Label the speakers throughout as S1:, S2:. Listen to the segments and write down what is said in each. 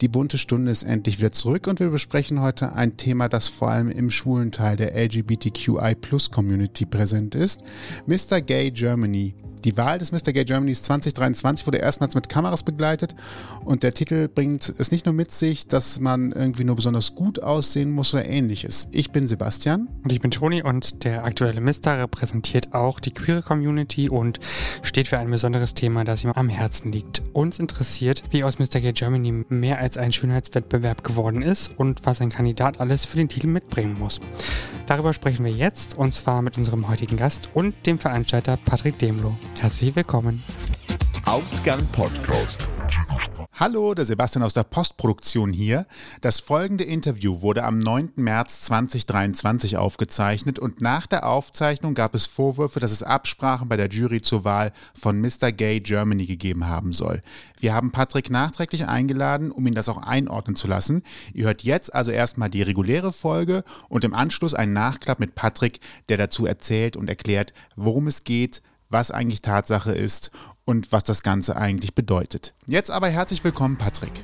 S1: Die bunte Stunde ist endlich wieder zurück und wir besprechen heute ein Thema, das vor allem im schwulen Teil der LGBTQI Plus Community präsent ist. Mr. Gay Germany. Die Wahl des Mr. Gay Germanys 2023 wurde erstmals mit Kameras begleitet und der Titel bringt es nicht nur mit sich, dass man irgendwie nur besonders gut aussehen muss oder ähnliches. Ich bin Sebastian.
S2: Und ich bin Toni und der aktuelle Mr. repräsentiert auch die queere Community und steht für ein besonderes Thema, das ihm am Herzen liegt. Uns interessiert, wie aus Mr. Gay Germany mehr als ein Schönheitswettbewerb geworden ist und was ein Kandidat alles für den Titel mitbringen muss. Darüber sprechen wir jetzt und zwar mit unserem heutigen Gast und dem Veranstalter Patrick Demlo. Herzlich willkommen.
S1: Ausgang Podcast. Hallo, der Sebastian aus der Postproduktion hier. Das folgende Interview wurde am 9. März 2023 aufgezeichnet und nach der Aufzeichnung gab es Vorwürfe, dass es Absprachen bei der Jury zur Wahl von Mr. Gay Germany gegeben haben soll. Wir haben Patrick nachträglich eingeladen, um ihn das auch einordnen zu lassen. Ihr hört jetzt also erstmal die reguläre Folge und im Anschluss einen Nachklapp mit Patrick, der dazu erzählt und erklärt, worum es geht, was eigentlich Tatsache ist und was das Ganze eigentlich bedeutet. Jetzt aber herzlich willkommen, Patrick.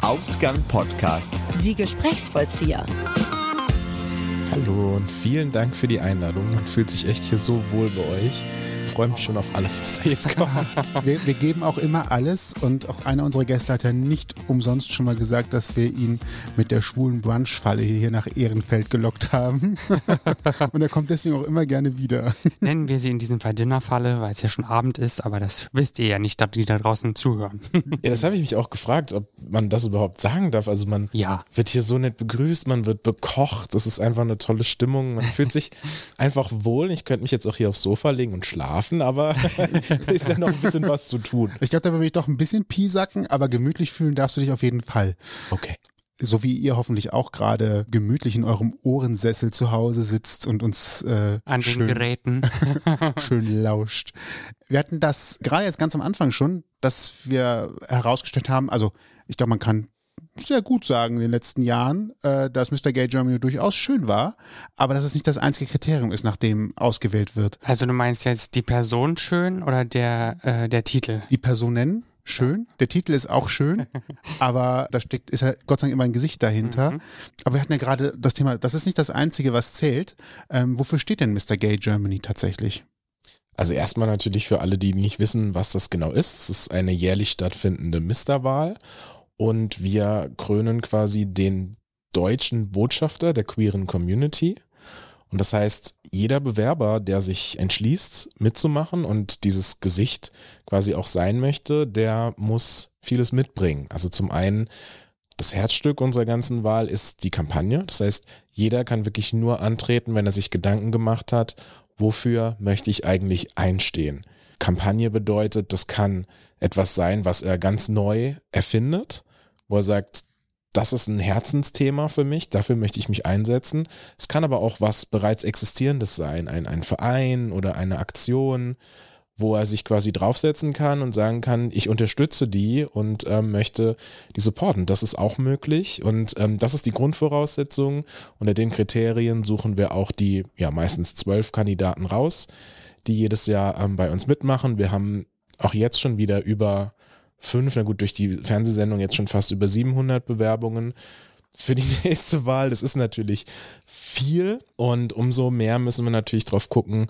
S3: Ausgang Podcast.
S4: Die Gesprächsvollzieher.
S5: Hallo und vielen Dank für die Einladung. Man fühlt sich echt hier so wohl bei euch freue mich schon auf alles, was da jetzt kommt.
S1: wir, wir, geben auch immer alles und auch einer unserer Gäste hat ja nicht umsonst schon mal gesagt, dass wir ihn mit der schwulen Brunch-Falle hier nach Ehrenfeld gelockt haben. und er kommt deswegen auch immer gerne wieder.
S2: Nennen wir sie in diesem Fall Dinnerfalle, weil es ja schon Abend ist, aber das wisst ihr ja nicht, die da draußen zuhören.
S5: ja, das habe ich mich auch gefragt, ob man das überhaupt sagen darf. Also man ja. wird hier so nett begrüßt, man wird bekocht, es ist einfach eine tolle Stimmung, man fühlt sich einfach wohl. Ich könnte mich jetzt auch hier aufs Sofa legen und schlafen schlafen, aber ist ja noch ein bisschen was zu tun.
S1: Ich glaube, da würde ich doch ein bisschen piesacken, aber gemütlich fühlen darfst du dich auf jeden Fall.
S5: Okay.
S1: So wie ihr hoffentlich auch gerade gemütlich in eurem Ohrensessel zu Hause sitzt und uns äh,
S2: an
S1: schön,
S2: den Geräten
S1: schön lauscht. Wir hatten das gerade jetzt ganz am Anfang schon, dass wir herausgestellt haben, also ich glaube, man kann sehr gut sagen in den letzten Jahren, äh, dass Mr. Gay Germany durchaus schön war, aber dass es nicht das einzige Kriterium ist, nach dem ausgewählt wird.
S2: Also du meinst jetzt die Person schön oder der, äh, der Titel?
S1: Die Personen schön. Der Titel ist auch schön, aber da steckt, ist ja Gott sei Dank immer ein Gesicht dahinter. Mhm. Aber wir hatten ja gerade das Thema, das ist nicht das Einzige, was zählt. Ähm, wofür steht denn Mr. Gay Germany tatsächlich?
S5: Also erstmal natürlich für alle, die nicht wissen, was das genau ist. Es ist eine jährlich stattfindende Misterwahl und wir krönen quasi den deutschen Botschafter der queeren Community. Und das heißt, jeder Bewerber, der sich entschließt, mitzumachen und dieses Gesicht quasi auch sein möchte, der muss vieles mitbringen. Also zum einen, das Herzstück unserer ganzen Wahl ist die Kampagne. Das heißt, jeder kann wirklich nur antreten, wenn er sich Gedanken gemacht hat, wofür möchte ich eigentlich einstehen. Kampagne bedeutet, das kann etwas sein, was er ganz neu erfindet wo er sagt, das ist ein Herzensthema für mich, dafür möchte ich mich einsetzen. Es kann aber auch was bereits Existierendes sein, ein, ein Verein oder eine Aktion, wo er sich quasi draufsetzen kann und sagen kann, ich unterstütze die und ähm, möchte die supporten. Das ist auch möglich und ähm, das ist die Grundvoraussetzung. Unter den Kriterien suchen wir auch die ja meistens zwölf Kandidaten raus, die jedes Jahr ähm, bei uns mitmachen. Wir haben auch jetzt schon wieder über fünf, na gut, durch die Fernsehsendung jetzt schon fast über 700 Bewerbungen für die nächste Wahl. Das ist natürlich viel und umso mehr müssen wir natürlich drauf gucken,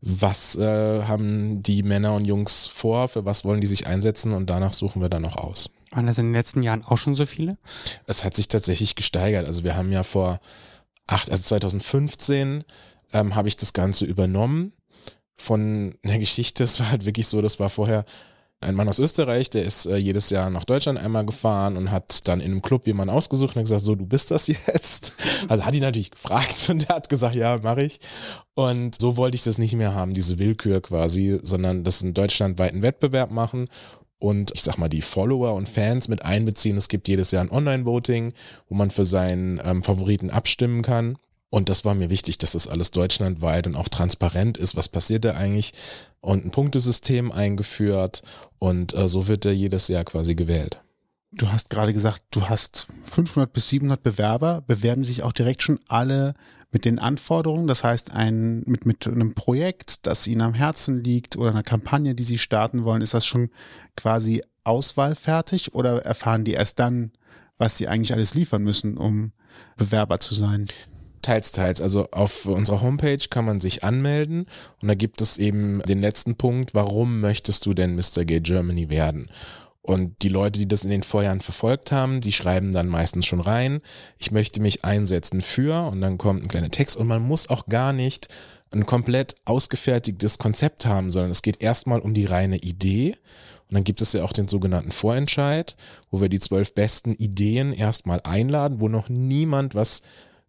S5: was äh, haben die Männer und Jungs vor, für was wollen die sich einsetzen und danach suchen wir dann noch aus.
S2: Waren das in den letzten Jahren auch schon so viele?
S5: Es hat sich tatsächlich gesteigert. Also wir haben ja vor acht, also 2015 ähm, habe ich das Ganze übernommen von der Geschichte. Es war halt wirklich so, das war vorher ein Mann aus Österreich, der ist äh, jedes Jahr nach Deutschland einmal gefahren und hat dann in einem Club jemanden ausgesucht und hat gesagt, so, du bist das jetzt. Also hat ihn natürlich gefragt und er hat gesagt, ja, mache ich. Und so wollte ich das nicht mehr haben, diese Willkür quasi, sondern das einen deutschlandweiten Wettbewerb machen und ich sag mal die Follower und Fans mit einbeziehen. Es gibt jedes Jahr ein Online-Voting, wo man für seinen ähm, Favoriten abstimmen kann. Und das war mir wichtig, dass das alles deutschlandweit und auch transparent ist. Was passiert da eigentlich? Und ein Punktesystem eingeführt und äh, so wird er jedes Jahr quasi gewählt.
S1: Du hast gerade gesagt, du hast 500 bis 700 Bewerber. Bewerben sich auch direkt schon alle mit den Anforderungen? Das heißt, ein, mit, mit einem Projekt, das ihnen am Herzen liegt oder einer Kampagne, die sie starten wollen, ist das schon quasi auswahlfertig oder erfahren die erst dann, was sie eigentlich alles liefern müssen, um Bewerber zu sein?
S5: Teils, teils. Also auf unserer Homepage kann man sich anmelden und da gibt es eben den letzten Punkt, warum möchtest du denn Mr. Gay Germany werden? Und die Leute, die das in den Vorjahren verfolgt haben, die schreiben dann meistens schon rein, ich möchte mich einsetzen für und dann kommt ein kleiner Text und man muss auch gar nicht ein komplett ausgefertigtes Konzept haben, sondern es geht erstmal um die reine Idee. Und dann gibt es ja auch den sogenannten Vorentscheid, wo wir die zwölf besten Ideen erstmal einladen, wo noch niemand was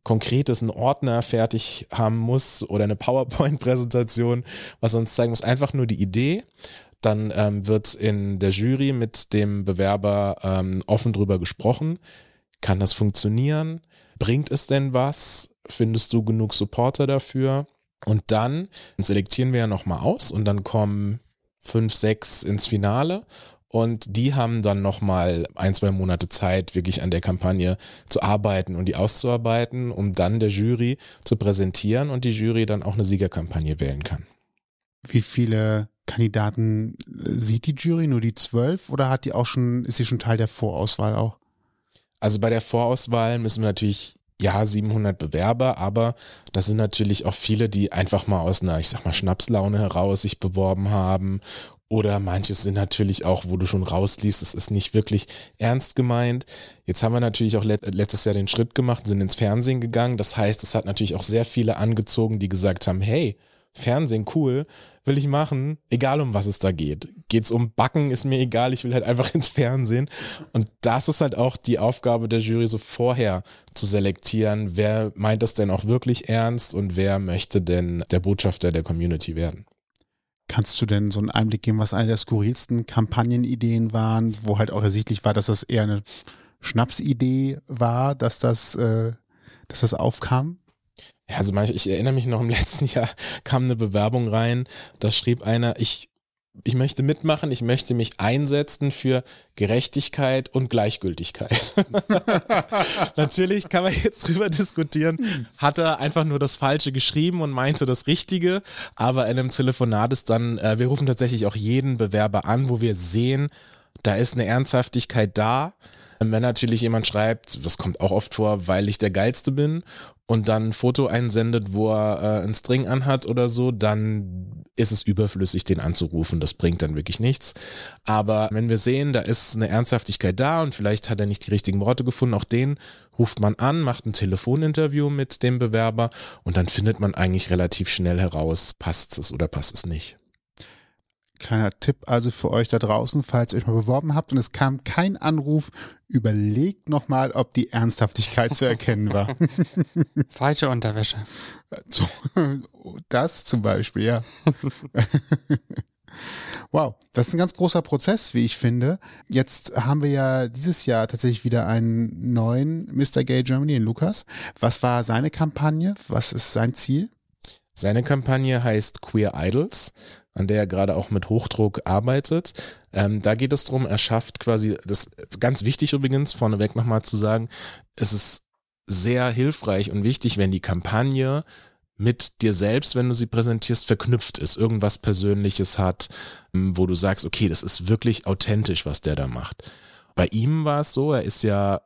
S5: Konkretes, einen Ordner fertig haben muss oder eine PowerPoint-Präsentation, was uns zeigen muss, einfach nur die Idee. Dann ähm, wird in der Jury mit dem Bewerber ähm, offen drüber gesprochen. Kann das funktionieren? Bringt es denn was? Findest du genug Supporter dafür? Und dann selektieren wir ja nochmal aus und dann kommen fünf, sechs ins Finale und die haben dann nochmal ein, zwei Monate Zeit, wirklich an der Kampagne zu arbeiten und die auszuarbeiten, um dann der Jury zu präsentieren und die Jury dann auch eine Siegerkampagne wählen kann.
S1: Wie viele Kandidaten äh, sieht die Jury? Nur die zwölf oder hat die auch schon, ist sie schon Teil der Vorauswahl auch?
S5: Also bei der Vorauswahl müssen wir natürlich ja, 700 Bewerber, aber das sind natürlich auch viele, die einfach mal aus einer, ich sag mal, Schnapslaune heraus sich beworben haben. Oder manches sind natürlich auch, wo du schon rausliest, es ist nicht wirklich ernst gemeint. Jetzt haben wir natürlich auch letztes Jahr den Schritt gemacht, sind ins Fernsehen gegangen. Das heißt, es hat natürlich auch sehr viele angezogen, die gesagt haben, hey, Fernsehen, cool, will ich machen, egal um was es da geht. Geht's um Backen, ist mir egal, ich will halt einfach ins Fernsehen. Und das ist halt auch die Aufgabe der Jury, so vorher zu selektieren, wer meint das denn auch wirklich ernst und wer möchte denn der Botschafter der Community werden.
S1: Kannst du denn so einen Einblick geben, was eine der skurrilsten Kampagnenideen waren, wo halt auch ersichtlich war, dass das eher eine Schnapsidee war, dass das, äh, dass das aufkam?
S5: Ja, also ich erinnere mich noch im letzten Jahr kam eine Bewerbung rein, da schrieb einer, ich, ich möchte mitmachen, ich möchte mich einsetzen für Gerechtigkeit und Gleichgültigkeit. Natürlich kann man jetzt drüber diskutieren, hat er einfach nur das Falsche geschrieben und meinte das Richtige, aber in einem Telefonat ist dann, äh, wir rufen tatsächlich auch jeden Bewerber an, wo wir sehen, da ist eine Ernsthaftigkeit da. Wenn natürlich jemand schreibt, das kommt auch oft vor, weil ich der Geilste bin und dann ein Foto einsendet, wo er äh, einen String anhat oder so, dann ist es überflüssig, den anzurufen. Das bringt dann wirklich nichts. Aber wenn wir sehen, da ist eine Ernsthaftigkeit da und vielleicht hat er nicht die richtigen Worte gefunden, auch den ruft man an, macht ein Telefoninterview mit dem Bewerber und dann findet man eigentlich relativ schnell heraus, passt es oder passt es nicht.
S1: Kleiner Tipp also für euch da draußen, falls ihr euch mal beworben habt und es kam kein Anruf, überlegt nochmal, ob die Ernsthaftigkeit zu erkennen war.
S2: Falsche Unterwäsche.
S1: Das zum Beispiel, ja. Wow, das ist ein ganz großer Prozess, wie ich finde. Jetzt haben wir ja dieses Jahr tatsächlich wieder einen neuen Mr. Gay Germany in Lukas. Was war seine Kampagne? Was ist sein Ziel?
S5: Seine Kampagne heißt Queer Idols, an der er gerade auch mit Hochdruck arbeitet. Ähm, da geht es darum, er schafft quasi, das ganz wichtig übrigens, vorneweg nochmal zu sagen, es ist sehr hilfreich und wichtig, wenn die Kampagne mit dir selbst, wenn du sie präsentierst, verknüpft ist, irgendwas Persönliches hat, ähm, wo du sagst, okay, das ist wirklich authentisch, was der da macht. Bei ihm war es so, er ist ja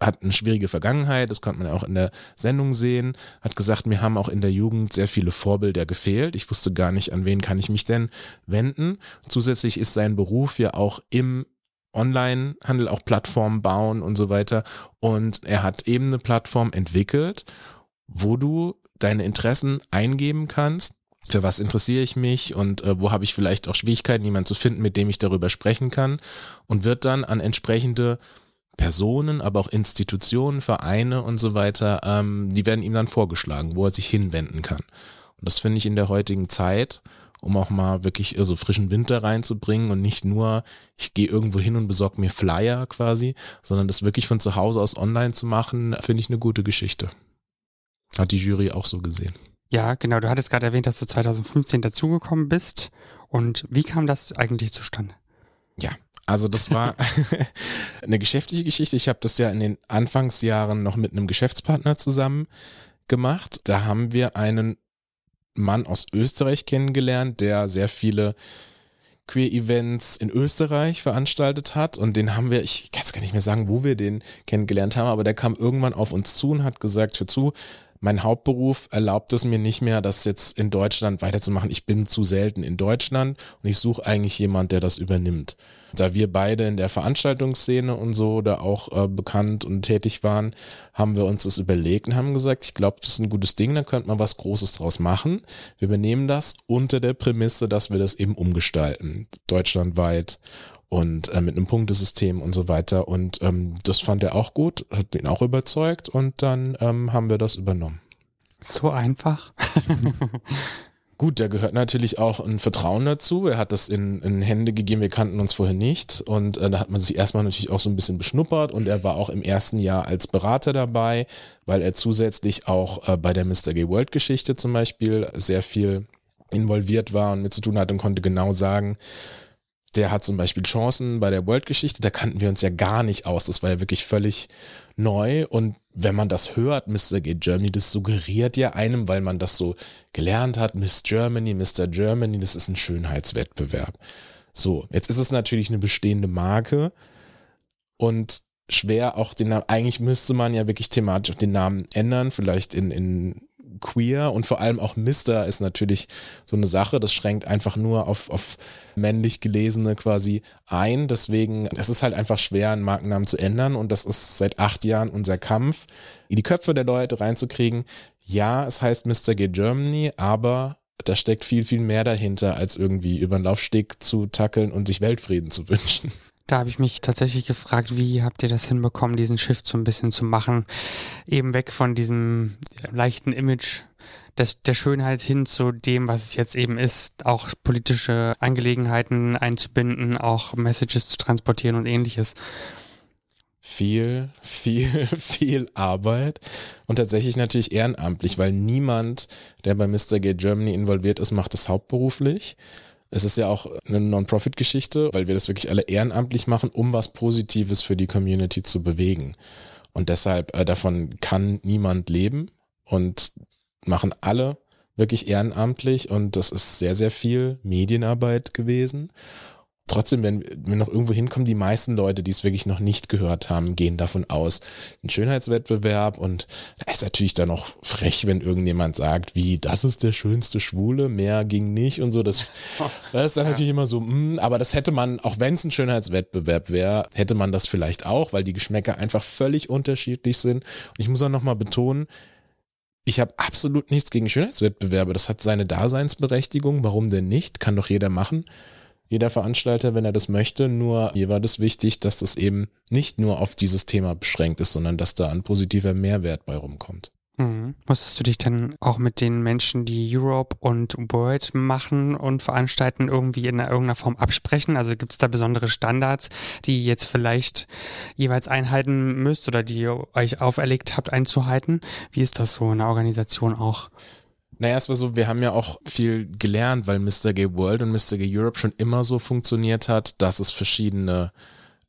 S5: hat eine schwierige Vergangenheit, das konnte man ja auch in der Sendung sehen, hat gesagt, mir haben auch in der Jugend sehr viele Vorbilder gefehlt. Ich wusste gar nicht, an wen kann ich mich denn wenden. Zusätzlich ist sein Beruf ja auch im Online-Handel, auch Plattformen bauen und so weiter. Und er hat eben eine Plattform entwickelt, wo du deine Interessen eingeben kannst. Für was interessiere ich mich und äh, wo habe ich vielleicht auch Schwierigkeiten, jemanden zu finden, mit dem ich darüber sprechen kann und wird dann an entsprechende Personen, aber auch Institutionen, Vereine und so weiter, ähm, die werden ihm dann vorgeschlagen, wo er sich hinwenden kann. Und das finde ich in der heutigen Zeit, um auch mal wirklich so frischen Winter reinzubringen und nicht nur, ich gehe irgendwo hin und besorge mir Flyer quasi, sondern das wirklich von zu Hause aus online zu machen, finde ich eine gute Geschichte. Hat die Jury auch so gesehen.
S2: Ja, genau. Du hattest gerade erwähnt, dass du 2015 dazugekommen bist. Und wie kam das eigentlich zustande?
S5: Ja, Also das war eine geschäftliche Geschichte. Ich habe das ja in den Anfangsjahren noch mit einem Geschäftspartner zusammen gemacht. Da haben wir einen Mann aus Österreich kennengelernt, der sehr viele Queer-Events in Österreich veranstaltet hat und den haben wir, ich kann es gar nicht mehr sagen, wo wir den kennengelernt haben, aber der kam irgendwann auf uns zu und hat gesagt, hör zu, mein Hauptberuf erlaubt es mir nicht mehr, das jetzt in Deutschland weiterzumachen. Ich bin zu selten in Deutschland und ich suche eigentlich jemand, der das übernimmt. Da wir beide in der Veranstaltungsszene und so da auch äh, bekannt und tätig waren, haben wir uns das überlegt und haben gesagt, ich glaube, das ist ein gutes Ding, da könnte man was Großes draus machen. Wir übernehmen das unter der Prämisse, dass wir das eben umgestalten, deutschlandweit und äh, mit einem Punktesystem und so weiter. Und ähm, das fand er auch gut, hat ihn auch überzeugt und dann ähm, haben wir das übernommen.
S2: So einfach.
S5: Gut, da gehört natürlich auch ein Vertrauen dazu. Er hat das in, in Hände gegeben, wir kannten uns vorher nicht. Und äh, da hat man sich erstmal natürlich auch so ein bisschen beschnuppert und er war auch im ersten Jahr als Berater dabei, weil er zusätzlich auch äh, bei der Mr. Gay World Geschichte zum Beispiel sehr viel involviert war und mit zu tun hat und konnte genau sagen, der hat zum Beispiel Chancen bei der World-Geschichte, da kannten wir uns ja gar nicht aus. Das war ja wirklich völlig neu. Und wenn man das hört, Mr. Gay Germany, das suggeriert ja einem, weil man das so gelernt hat, Miss Germany, Mr. Germany, das ist ein Schönheitswettbewerb. So, jetzt ist es natürlich eine bestehende Marke und schwer auch den Namen, eigentlich müsste man ja wirklich thematisch auch den Namen ändern, vielleicht in, in queer und vor allem auch Mister ist natürlich so eine Sache, das schränkt einfach nur auf, auf männlich gelesene quasi ein. Deswegen, es ist halt einfach schwer, einen Markennamen zu ändern und das ist seit acht Jahren unser Kampf, in die Köpfe der Leute reinzukriegen. Ja, es heißt Mr. Gay Germany, aber da steckt viel, viel mehr dahinter, als irgendwie über den Laufsteg zu tackeln und sich Weltfrieden zu wünschen.
S2: Da habe ich mich tatsächlich gefragt, wie habt ihr das hinbekommen, diesen Shift so ein bisschen zu machen? Eben weg von diesem leichten Image des, der Schönheit hin zu dem, was es jetzt eben ist, auch politische Angelegenheiten einzubinden, auch Messages zu transportieren und ähnliches.
S5: Viel, viel, viel Arbeit und tatsächlich natürlich ehrenamtlich, weil niemand, der bei Mr. Gay Germany involviert ist, macht das hauptberuflich. Es ist ja auch eine Non-Profit-Geschichte, weil wir das wirklich alle ehrenamtlich machen, um was Positives für die Community zu bewegen. Und deshalb äh, davon kann niemand leben und machen alle wirklich ehrenamtlich und das ist sehr, sehr viel Medienarbeit gewesen trotzdem, wenn wir noch irgendwo hinkommen, die meisten Leute, die es wirklich noch nicht gehört haben, gehen davon aus, ein Schönheitswettbewerb und da ist natürlich dann noch frech, wenn irgendjemand sagt, wie, das ist der schönste Schwule, mehr ging nicht und so, das, das ist dann ja. natürlich immer so, mh, hm, aber das hätte man, auch wenn es ein Schönheitswettbewerb wäre, hätte man das vielleicht auch, weil die Geschmäcker einfach völlig unterschiedlich sind und ich muss auch nochmal betonen, ich habe absolut nichts gegen Schönheitswettbewerbe. Das hat seine Daseinsberechtigung. Warum denn nicht? Kann doch jeder machen jeder Veranstalter, wenn er das möchte. Nur mir war das wichtig, dass das eben nicht nur auf dieses Thema beschränkt ist, sondern dass da ein positiver Mehrwert bei rumkommt.
S2: Mhm. Musstest du dich dann auch mit den Menschen, die Europe und World machen und veranstalten, irgendwie in irgendeiner Form absprechen? Also gibt es da besondere Standards, die ihr jetzt vielleicht jeweils einhalten müsst oder die ihr euch auferlegt habt einzuhalten? Wie ist das so in der Organisation auch?
S5: Naja, es war so, wir haben ja auch viel gelernt, weil Mr. Gay World und Mr. Gay Europe schon immer so funktioniert hat, dass es verschiedene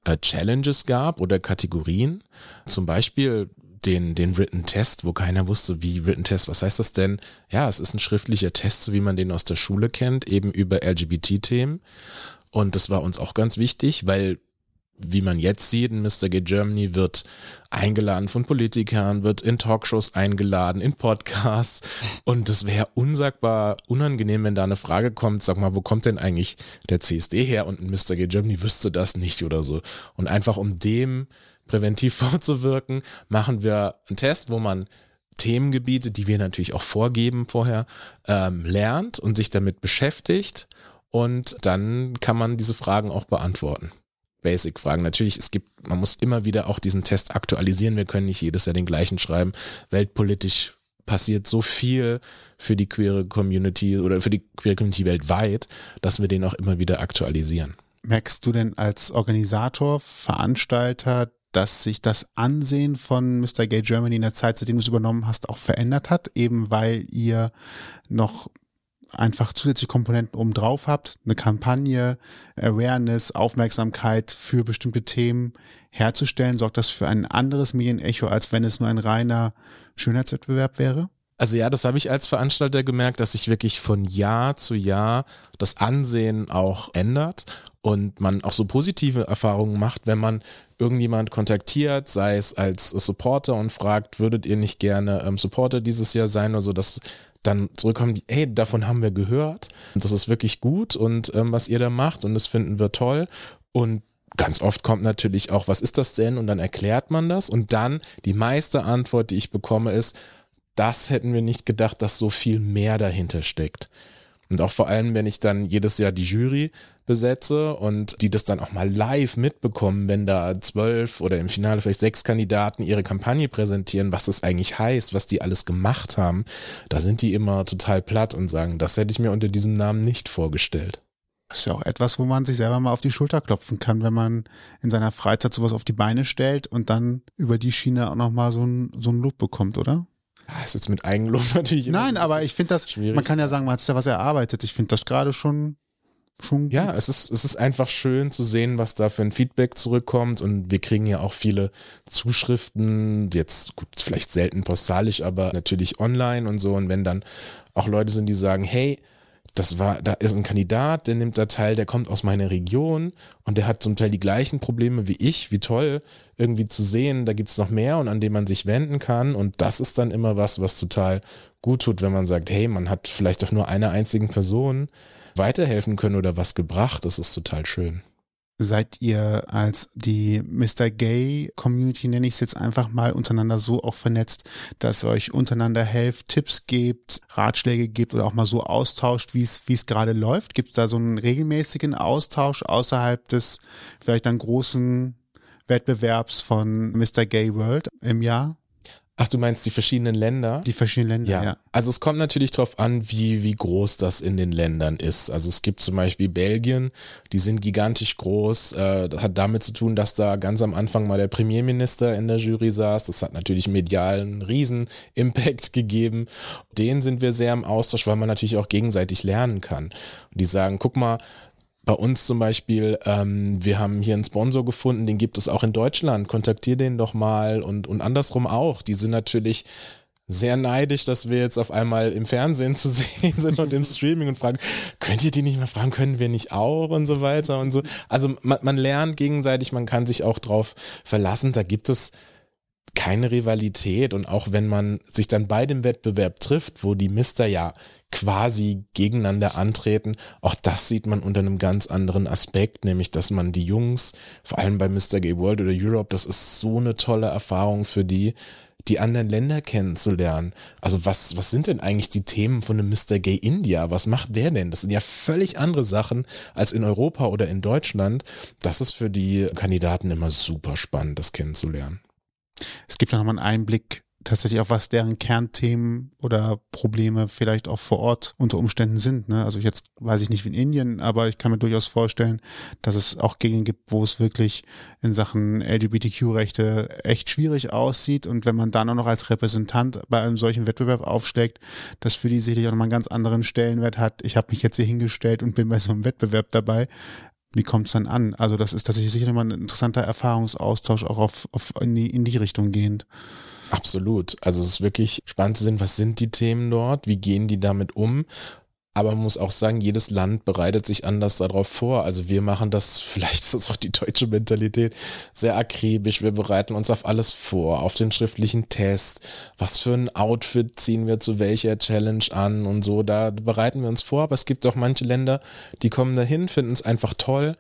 S5: äh, Challenges gab oder Kategorien. Zum Beispiel den, den Written Test, wo keiner wusste, wie Written Test, was heißt das denn? Ja, es ist ein schriftlicher Test, so wie man den aus der Schule kennt, eben über LGBT-Themen. Und das war uns auch ganz wichtig, weil wie man jetzt sieht, Mr. Gay Germany wird eingeladen von Politikern, wird in Talkshows eingeladen, in Podcasts. Und das wäre unsagbar unangenehm, wenn da eine Frage kommt, sag mal, wo kommt denn eigentlich der CSD her? Und Mr. Gay Germany wüsste das nicht oder so. Und einfach um dem präventiv vorzuwirken, machen wir einen Test, wo man Themengebiete, die wir natürlich auch vorgeben vorher, ähm, lernt und sich damit beschäftigt. Und dann kann man diese Fragen auch beantworten. Basic-Fragen. Natürlich, es gibt, man muss immer wieder auch diesen Test aktualisieren. Wir können nicht jedes Jahr den gleichen schreiben. Weltpolitisch passiert so viel für die queere Community oder für die queere Community weltweit, dass wir den auch immer wieder aktualisieren.
S1: Merkst du denn als Organisator, Veranstalter, dass sich das Ansehen von Mr. Gay Germany in der Zeit, seitdem du es übernommen hast, auch verändert hat, eben weil ihr noch einfach zusätzliche Komponenten oben habt, eine Kampagne, Awareness, Aufmerksamkeit für bestimmte Themen herzustellen, sorgt das für ein anderes Medienecho, als wenn es nur ein reiner Schönheitswettbewerb wäre?
S5: Also ja, das habe ich als Veranstalter gemerkt, dass sich wirklich von Jahr zu Jahr das Ansehen auch ändert und man auch so positive Erfahrungen macht, wenn man irgendjemand kontaktiert, sei es als Supporter und fragt, würdet ihr nicht gerne ähm, Supporter dieses Jahr sein oder so, dass dann zurückkommen, hey, davon haben wir gehört das ist wirklich gut und ähm, was ihr da macht und das finden wir toll und Ganz oft kommt natürlich auch, was ist das denn? Und dann erklärt man das. Und dann die meiste Antwort, die ich bekomme, ist, das hätten wir nicht gedacht, dass so viel mehr dahinter steckt. Und auch vor allem, wenn ich dann jedes Jahr die Jury besetze und die das dann auch mal live mitbekommen, wenn da zwölf oder im Finale vielleicht sechs Kandidaten ihre Kampagne präsentieren, was das eigentlich heißt, was die alles gemacht haben, da sind die immer total platt und sagen, das hätte ich mir unter diesem Namen nicht vorgestellt.
S1: Das ist ja auch etwas, wo man sich selber mal auf die Schulter klopfen kann, wenn man in seiner Freizeit sowas auf die Beine stellt und dann über die Schiene auch nochmal so ein, so ein Lob bekommt, oder?
S5: Ja, ist jetzt mit Eigenlob natürlich.
S1: Nein, aber ich finde das, schwierig. man kann ja sagen, man hat sich da was erarbeitet. Ich finde das gerade schon, schon.
S5: Ja, es ist, es ist einfach schön zu sehen, was da für ein Feedback zurückkommt und wir kriegen ja auch viele Zuschriften, jetzt gut, vielleicht selten postalisch, aber natürlich online und so. Und wenn dann auch Leute sind, die sagen, hey, das war, da ist ein Kandidat, der nimmt da teil, der kommt aus meiner Region und der hat zum Teil die gleichen Probleme wie ich. Wie toll, irgendwie zu sehen, da gibt es noch mehr und an dem man sich wenden kann. Und das ist dann immer was, was total gut tut, wenn man sagt, hey, man hat vielleicht auch nur einer einzigen Person weiterhelfen können oder was gebracht. Das ist total schön
S1: seid ihr als die Mr. Gay Community, nenne ich es jetzt einfach mal, untereinander so auch vernetzt, dass ihr euch untereinander helft, Tipps gebt, Ratschläge gebt oder auch mal so austauscht, wie es wie es gerade läuft? Gibt es da so einen regelmäßigen Austausch außerhalb des vielleicht dann großen Wettbewerbs von Mr. Gay World im Jahr?
S5: Ach, du meinst die verschiedenen Länder?
S1: Die verschiedenen Länder, ja. ja.
S5: Also es kommt natürlich darauf an, wie, wie groß das in den Ländern ist. Also es gibt zum Beispiel Belgien, die sind gigantisch groß. Äh, das hat damit zu tun, dass da ganz am Anfang mal der Premierminister in der Jury saß. Das hat natürlich medial einen riesen Impact gegeben. Den sind wir sehr im Austausch, weil man natürlich auch gegenseitig lernen kann. Und die sagen, guck mal, bei uns zum Beispiel, ähm, wir haben hier einen Sponsor gefunden, den gibt es auch in Deutschland. Kontaktier den doch mal und, und andersrum auch. Die sind natürlich sehr neidisch, dass wir jetzt auf einmal im Fernsehen zu sehen sind und im Streaming und fragen, könnt ihr die nicht mal fragen, können wir nicht auch und so weiter und so. Also man, man lernt gegenseitig, man kann sich auch drauf verlassen. Da gibt es keine Rivalität und auch wenn man sich dann bei dem Wettbewerb trifft, wo die Mister ja quasi gegeneinander antreten, auch das sieht man unter einem ganz anderen Aspekt, nämlich dass man die Jungs, vor allem bei Mr. Gay World oder Europe, das ist so eine tolle Erfahrung für die, die anderen Länder kennenzulernen. Also was, was sind denn eigentlich die Themen von einem Mr. Gay India? Was macht der denn? Das sind ja völlig andere Sachen als in Europa oder in Deutschland. Das ist für die Kandidaten immer super spannend, das kennenzulernen.
S1: Es gibt ja nochmal einen Einblick tatsächlich auch, was deren Kernthemen oder Probleme vielleicht auch vor Ort unter Umständen sind. Ne? Also jetzt weiß ich nicht wie in Indien, aber ich kann mir durchaus vorstellen, dass es auch Gegenden gibt, wo es wirklich in Sachen LGBTQ-Rechte echt schwierig aussieht. Und wenn man dann auch noch als Repräsentant bei einem solchen Wettbewerb aufschlägt, das für die sicherlich auch nochmal einen ganz anderen Stellenwert hat. Ich habe mich jetzt hier hingestellt und bin bei so einem Wettbewerb dabei wie kommt es dann an? Also das ist tatsächlich sicher mal ein interessanter Erfahrungsaustausch auch auf, auf in, die, in die Richtung gehend.
S5: Absolut. Also es ist wirklich spannend zu sehen, was sind die Themen dort, wie gehen die damit um aber man muss auch sagen, jedes Land bereitet sich anders darauf vor. Also wir machen das, vielleicht ist das auch die deutsche Mentalität, sehr akribisch. Wir bereiten uns auf alles vor, auf den schriftlichen Test. Was für ein Outfit ziehen wir zu welcher Challenge an und so. Da bereiten wir uns vor. Aber es gibt auch manche Länder, die kommen dahin, finden es einfach toll,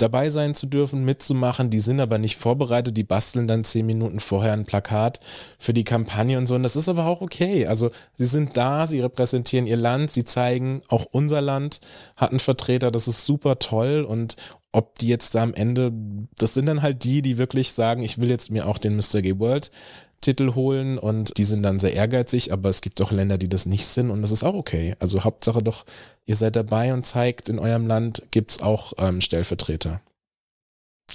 S5: dabei sein zu dürfen, mitzumachen. Die sind aber nicht vorbereitet, die basteln dann zehn Minuten vorher ein Plakat für die Kampagne und so. Und das ist aber auch okay. Also sie sind da, sie repräsentieren ihr Land, sie zeigen, auch unser Land hat einen Vertreter, das ist super toll. Und ob die jetzt da am Ende, das sind dann halt die, die wirklich sagen, ich will jetzt mir auch den Mr. Gay World Titel holen und die sind dann sehr ehrgeizig, aber es gibt auch Länder, die das nicht sind und das ist auch okay. Also Hauptsache doch, ihr seid dabei und zeigt, in eurem Land gibt's auch ähm, Stellvertreter.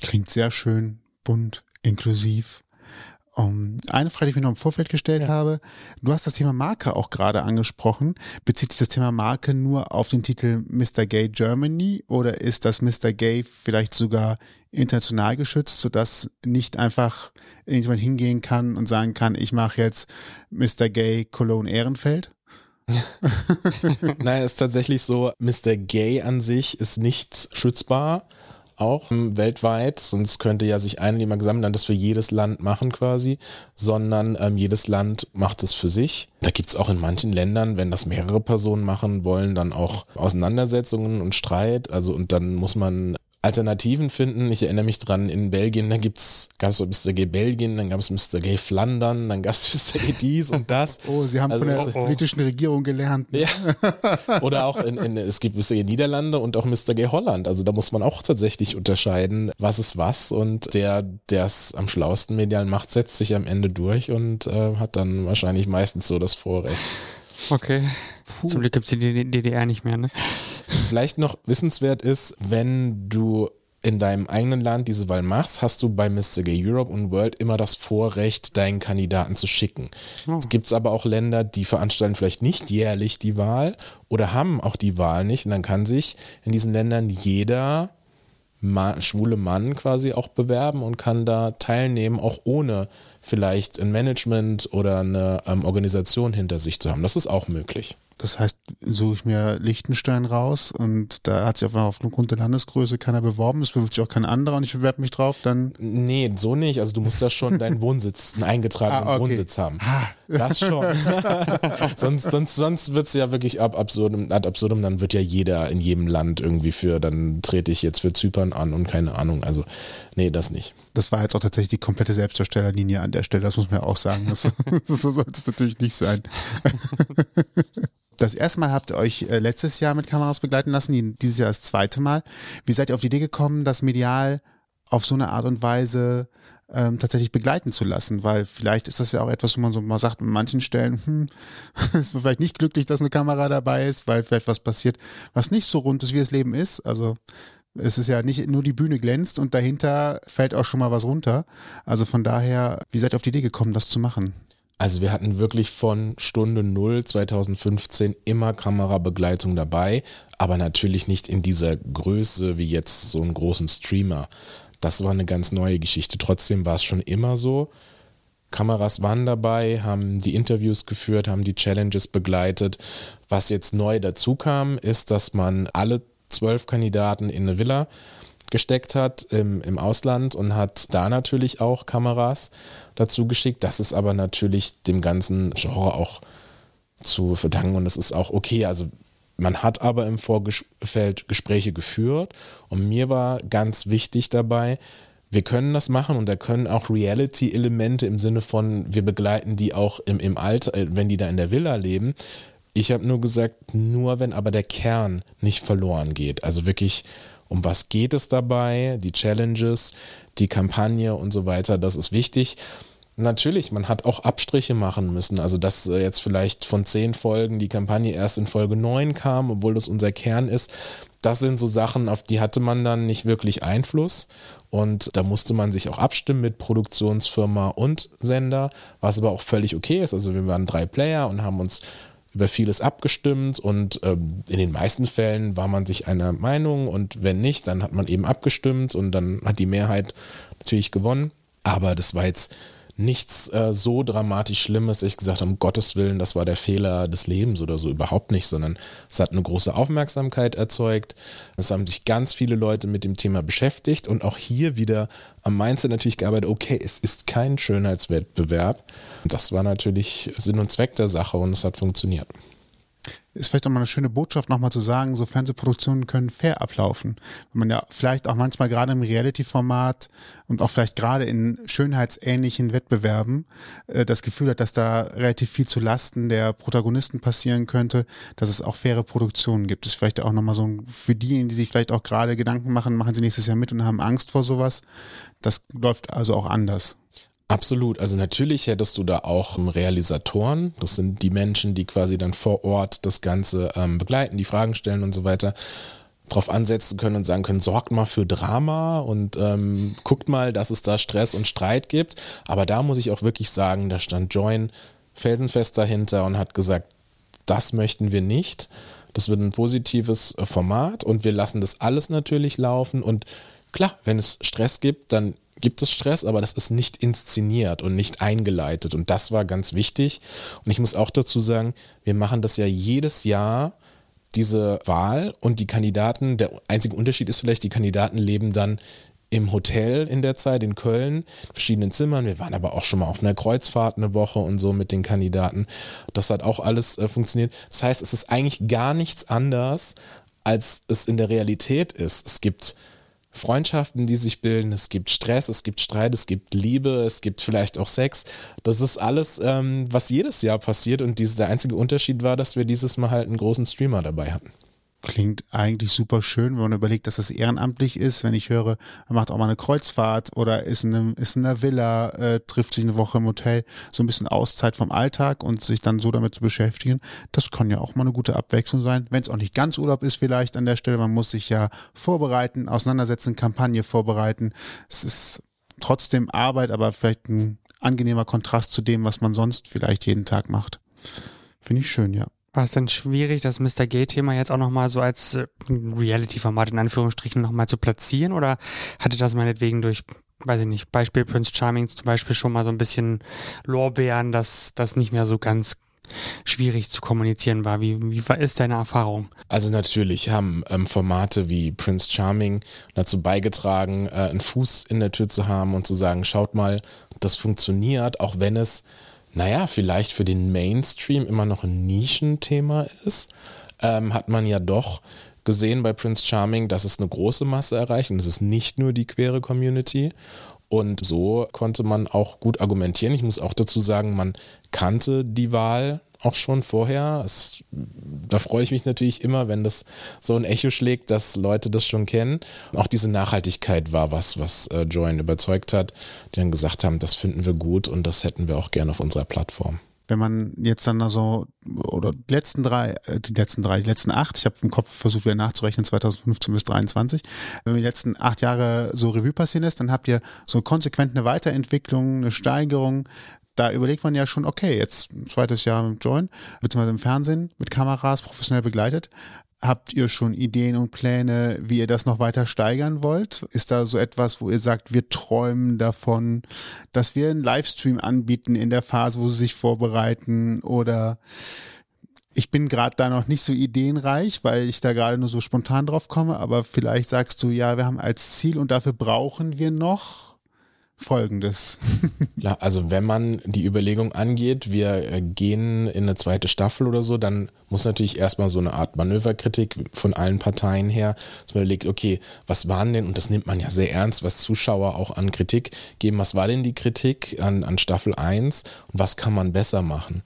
S1: Klingt sehr schön, bunt, inklusiv. Um, eine Frage, die ich mir noch im Vorfeld gestellt ja. habe. Du hast das Thema Marke auch gerade angesprochen. Bezieht sich das Thema Marke nur auf den Titel Mr. Gay Germany oder ist das Mr. Gay vielleicht sogar international geschützt, sodass nicht einfach irgendjemand hingehen kann und sagen kann, ich mache jetzt Mr. Gay Cologne Ehrenfeld?
S5: Nein, es ist tatsächlich so, Mr. Gay an sich ist nicht schützbar auch ähm, weltweit, sonst könnte ja sich ein Gesamtland das für jedes Land machen quasi, sondern ähm, jedes Land macht es für sich. Da gibt es auch in manchen Ländern, wenn das mehrere Personen machen wollen, dann auch Auseinandersetzungen und Streit. Also und dann muss man Alternativen finden. Ich erinnere mich dran, in Belgien, da gibt's, gab es Mr. Gay Belgien, dann gab es Mr. Gay Flandern, dann gab es Mr. Gay dies und das.
S1: Oh, Sie haben also, von der oh, oh. politischen Regierung gelernt.
S5: Ne? Ja. Oder auch in, in, es gibt Mr. Gay Niederlande und auch Mr. Gay Holland. Also da muss man auch tatsächlich unterscheiden, was ist was. Und der, der es am schlauesten medial macht, setzt sich am Ende durch und äh, hat dann wahrscheinlich meistens so das Vorrecht.
S2: Okay. Puh. Zum Glück gibt es die DDR nicht mehr, ne?
S5: Vielleicht noch wissenswert ist, wenn du in deinem eigenen Land diese Wahl machst, hast du bei Mr. Gay Europe und World immer das Vorrecht, deinen Kandidaten zu schicken. Oh. Es gibt aber auch Länder, die veranstalten vielleicht nicht jährlich die Wahl oder haben auch die Wahl nicht. Und dann kann sich in diesen Ländern jeder Ma schwule Mann quasi auch bewerben und kann da teilnehmen, auch ohne vielleicht ein Management oder eine ähm, Organisation hinter sich zu haben. Das ist auch möglich.
S1: Das heißt, suche ich mir Liechtenstein raus und da hat sich auf, aufgrund der Landesgröße keiner beworben, es bewirbt sich auch kein anderer und ich bewerbe mich drauf, dann.
S5: Nee, so nicht. Also du musst da schon deinen Wohnsitz, einen eingetragenen ah, okay. Wohnsitz haben. Ah. Das schon. sonst sonst, sonst wird es ja wirklich ab absurdum, ad absurdum, dann wird ja jeder in jedem Land irgendwie für, dann trete ich jetzt für Zypern an und keine Ahnung. Also, nee, das nicht.
S1: Das war jetzt auch tatsächlich die komplette Selbstdarstellerlinie an der Stelle, das muss man ja auch sagen. Das, so sollte es natürlich nicht sein. Das erste Mal habt ihr euch äh, letztes Jahr mit Kameras begleiten lassen, dieses Jahr das zweite Mal. Wie seid ihr auf die Idee gekommen, das medial auf so eine Art und Weise ähm, tatsächlich begleiten zu lassen? Weil vielleicht ist das ja auch etwas, wo man so mal sagt, an manchen Stellen, hm, ist man vielleicht nicht glücklich, dass eine Kamera dabei ist, weil vielleicht was passiert, was nicht so rund ist, wie das Leben ist. Also es ist ja nicht nur die Bühne glänzt und dahinter fällt auch schon mal was runter. Also von daher, wie seid ihr auf die Idee gekommen, das zu machen?
S5: Also wir hatten wirklich von Stunde 0 2015 immer Kamerabegleitung dabei, aber natürlich nicht in dieser Größe wie jetzt so einen großen Streamer. Das war eine ganz neue Geschichte. Trotzdem war es schon immer so. Kameras waren dabei, haben die Interviews geführt, haben die Challenges begleitet. Was jetzt neu dazu kam, ist, dass man alle zwölf Kandidaten in eine Villa gesteckt hat im, im Ausland und hat da natürlich auch Kameras dazu geschickt. Das ist aber natürlich dem ganzen Genre auch zu verdanken und es ist auch okay. Also man hat aber im Vorfeld Gespräche geführt und mir war ganz wichtig dabei, wir können das machen und da können auch Reality-Elemente im Sinne von, wir begleiten die auch im, im Alter, äh, wenn die da in der Villa leben. Ich habe nur gesagt, nur wenn aber der Kern nicht verloren geht. Also wirklich um was geht es dabei, die Challenges, die Kampagne und so weiter, das ist wichtig. Natürlich, man hat auch Abstriche machen müssen. Also, dass äh, jetzt vielleicht von zehn Folgen die Kampagne erst in Folge neun kam, obwohl das unser Kern ist, das sind so Sachen, auf die hatte man dann nicht wirklich Einfluss. Und da musste man sich auch abstimmen mit Produktionsfirma und Sender, was aber auch völlig okay ist. Also, wir waren drei Player und haben uns über vieles abgestimmt und ähm, in den meisten Fällen war man sich einer Meinung und wenn nicht, dann hat man eben abgestimmt und dann hat die Mehrheit natürlich gewonnen. Aber das war jetzt nichts äh, so dramatisch Schlimmes, ich gesagt um Gottes Willen, das war der Fehler des Lebens oder so, überhaupt nicht, sondern es hat eine große Aufmerksamkeit erzeugt. Es haben sich ganz viele Leute mit dem Thema beschäftigt und auch hier wieder am Mindset natürlich gearbeitet, okay, es ist kein Schönheitswettbewerb. Das war natürlich Sinn und Zweck der Sache und es hat funktioniert
S1: ist vielleicht auch mal eine schöne Botschaft nochmal zu sagen, so Fernsehproduktionen können fair ablaufen. Wenn man ja vielleicht auch manchmal gerade im Reality-Format und auch vielleicht gerade in schönheitsähnlichen Wettbewerben äh, das Gefühl hat, dass da relativ viel zu Lasten der Protagonisten passieren könnte, dass es auch faire Produktionen gibt. Das ist vielleicht auch nochmal so für diejenigen, die sich vielleicht auch gerade Gedanken machen, machen sie nächstes Jahr mit und haben Angst vor sowas. Das läuft also auch anders.
S5: Absolut. Also natürlich hättest du da auch Realisatoren. Das sind die Menschen, die quasi dann vor Ort das Ganze ähm, begleiten, die Fragen stellen und so weiter. drauf ansetzen können und sagen können, sorgt mal für Drama und ähm, guckt mal, dass es da Stress und Streit gibt. Aber da muss ich auch wirklich sagen, da stand Join felsenfest dahinter und hat gesagt, das möchten wir nicht. Das wird ein positives äh, Format und wir lassen das alles natürlich laufen. Und klar, wenn es Stress gibt, dann gibt es Stress, aber das ist nicht inszeniert und nicht eingeleitet. Und das war ganz wichtig. Und ich muss auch dazu sagen, wir machen das ja jedes Jahr diese Wahl und die Kandidaten, der einzige Unterschied ist vielleicht, die Kandidaten leben dann im Hotel in der Zeit in Köln, verschiedenen Zimmern. Wir waren aber auch schon mal auf einer Kreuzfahrt eine Woche und so mit den Kandidaten. Das hat auch alles äh, funktioniert. Das heißt, es ist eigentlich gar nichts anders, als es in der Realität ist. Es gibt Freundschaften, die sich bilden, es gibt Stress, es gibt Streit, es gibt Liebe, es gibt vielleicht auch Sex. Das ist alles, ähm, was jedes Jahr passiert und dies, der einzige Unterschied war, dass wir dieses Mal halt einen großen Streamer dabei hatten.
S1: Klingt eigentlich super schön, wenn man überlegt, dass das ehrenamtlich ist. Wenn ich höre, man macht auch mal eine Kreuzfahrt oder ist in, einem, ist in einer Villa, äh, trifft sich eine Woche im Hotel, so ein bisschen Auszeit vom Alltag und sich dann so damit zu beschäftigen, das kann ja auch mal eine gute Abwechslung sein. Wenn es auch nicht ganz Urlaub ist, vielleicht an der Stelle, man muss sich ja vorbereiten, auseinandersetzen, Kampagne vorbereiten. Es ist trotzdem Arbeit, aber vielleicht ein angenehmer Kontrast zu dem, was man sonst vielleicht jeden Tag macht. Finde ich schön, ja.
S2: War es denn schwierig, das Mr. Gay-Thema jetzt auch nochmal so als äh, Reality-Format in Anführungsstrichen nochmal zu platzieren? Oder hatte das meinetwegen durch, weiß ich nicht, Beispiel Prince Charming zum Beispiel schon mal so ein bisschen Lorbeeren, dass das nicht mehr so ganz schwierig zu kommunizieren war. Wie, wie ist deine Erfahrung?
S5: Also natürlich haben ähm, Formate wie Prince Charming dazu beigetragen, äh, einen Fuß in der Tür zu haben und zu sagen, schaut mal, das funktioniert, auch wenn es naja, vielleicht für den Mainstream immer noch ein Nischenthema ist, ähm, hat man ja doch gesehen bei Prince Charming, dass es eine große Masse erreicht und es ist nicht nur die queere Community. Und so konnte man auch gut argumentieren. Ich muss auch dazu sagen, man kannte die Wahl auch schon vorher. Es, da freue ich mich natürlich immer, wenn das so ein Echo schlägt, dass Leute das schon kennen. Auch diese Nachhaltigkeit war was, was äh, Join überzeugt hat, die dann gesagt haben, das finden wir gut und das hätten wir auch gerne auf unserer Plattform
S1: wenn man jetzt dann also, oder die letzten drei, äh, die letzten drei, die letzten acht, ich habe im Kopf versucht wieder nachzurechnen, 2015 bis 2023, wenn man die letzten acht Jahre so Revue passieren lässt, dann habt ihr so konsequent eine Weiterentwicklung, eine Steigerung da überlegt man ja schon, okay, jetzt zweites Jahr mit Join, beziehungsweise im Fernsehen mit Kameras professionell begleitet. Habt ihr schon Ideen und Pläne, wie ihr das noch weiter steigern wollt? Ist da so etwas, wo ihr sagt, wir träumen davon, dass wir einen Livestream anbieten in der Phase, wo sie sich vorbereiten oder ich bin gerade da noch nicht so ideenreich, weil ich da gerade nur so spontan drauf komme, aber vielleicht sagst du, ja, wir haben als Ziel und dafür brauchen wir noch Folgendes.
S5: also wenn man die Überlegung angeht, wir äh, gehen in eine zweite Staffel oder so, dann muss natürlich erstmal so eine Art Manöverkritik von allen Parteien her, dass man überlegt, okay, was waren denn, und das nimmt man ja sehr ernst, was Zuschauer auch an Kritik geben, was war denn die Kritik an, an Staffel 1 und was kann man besser machen?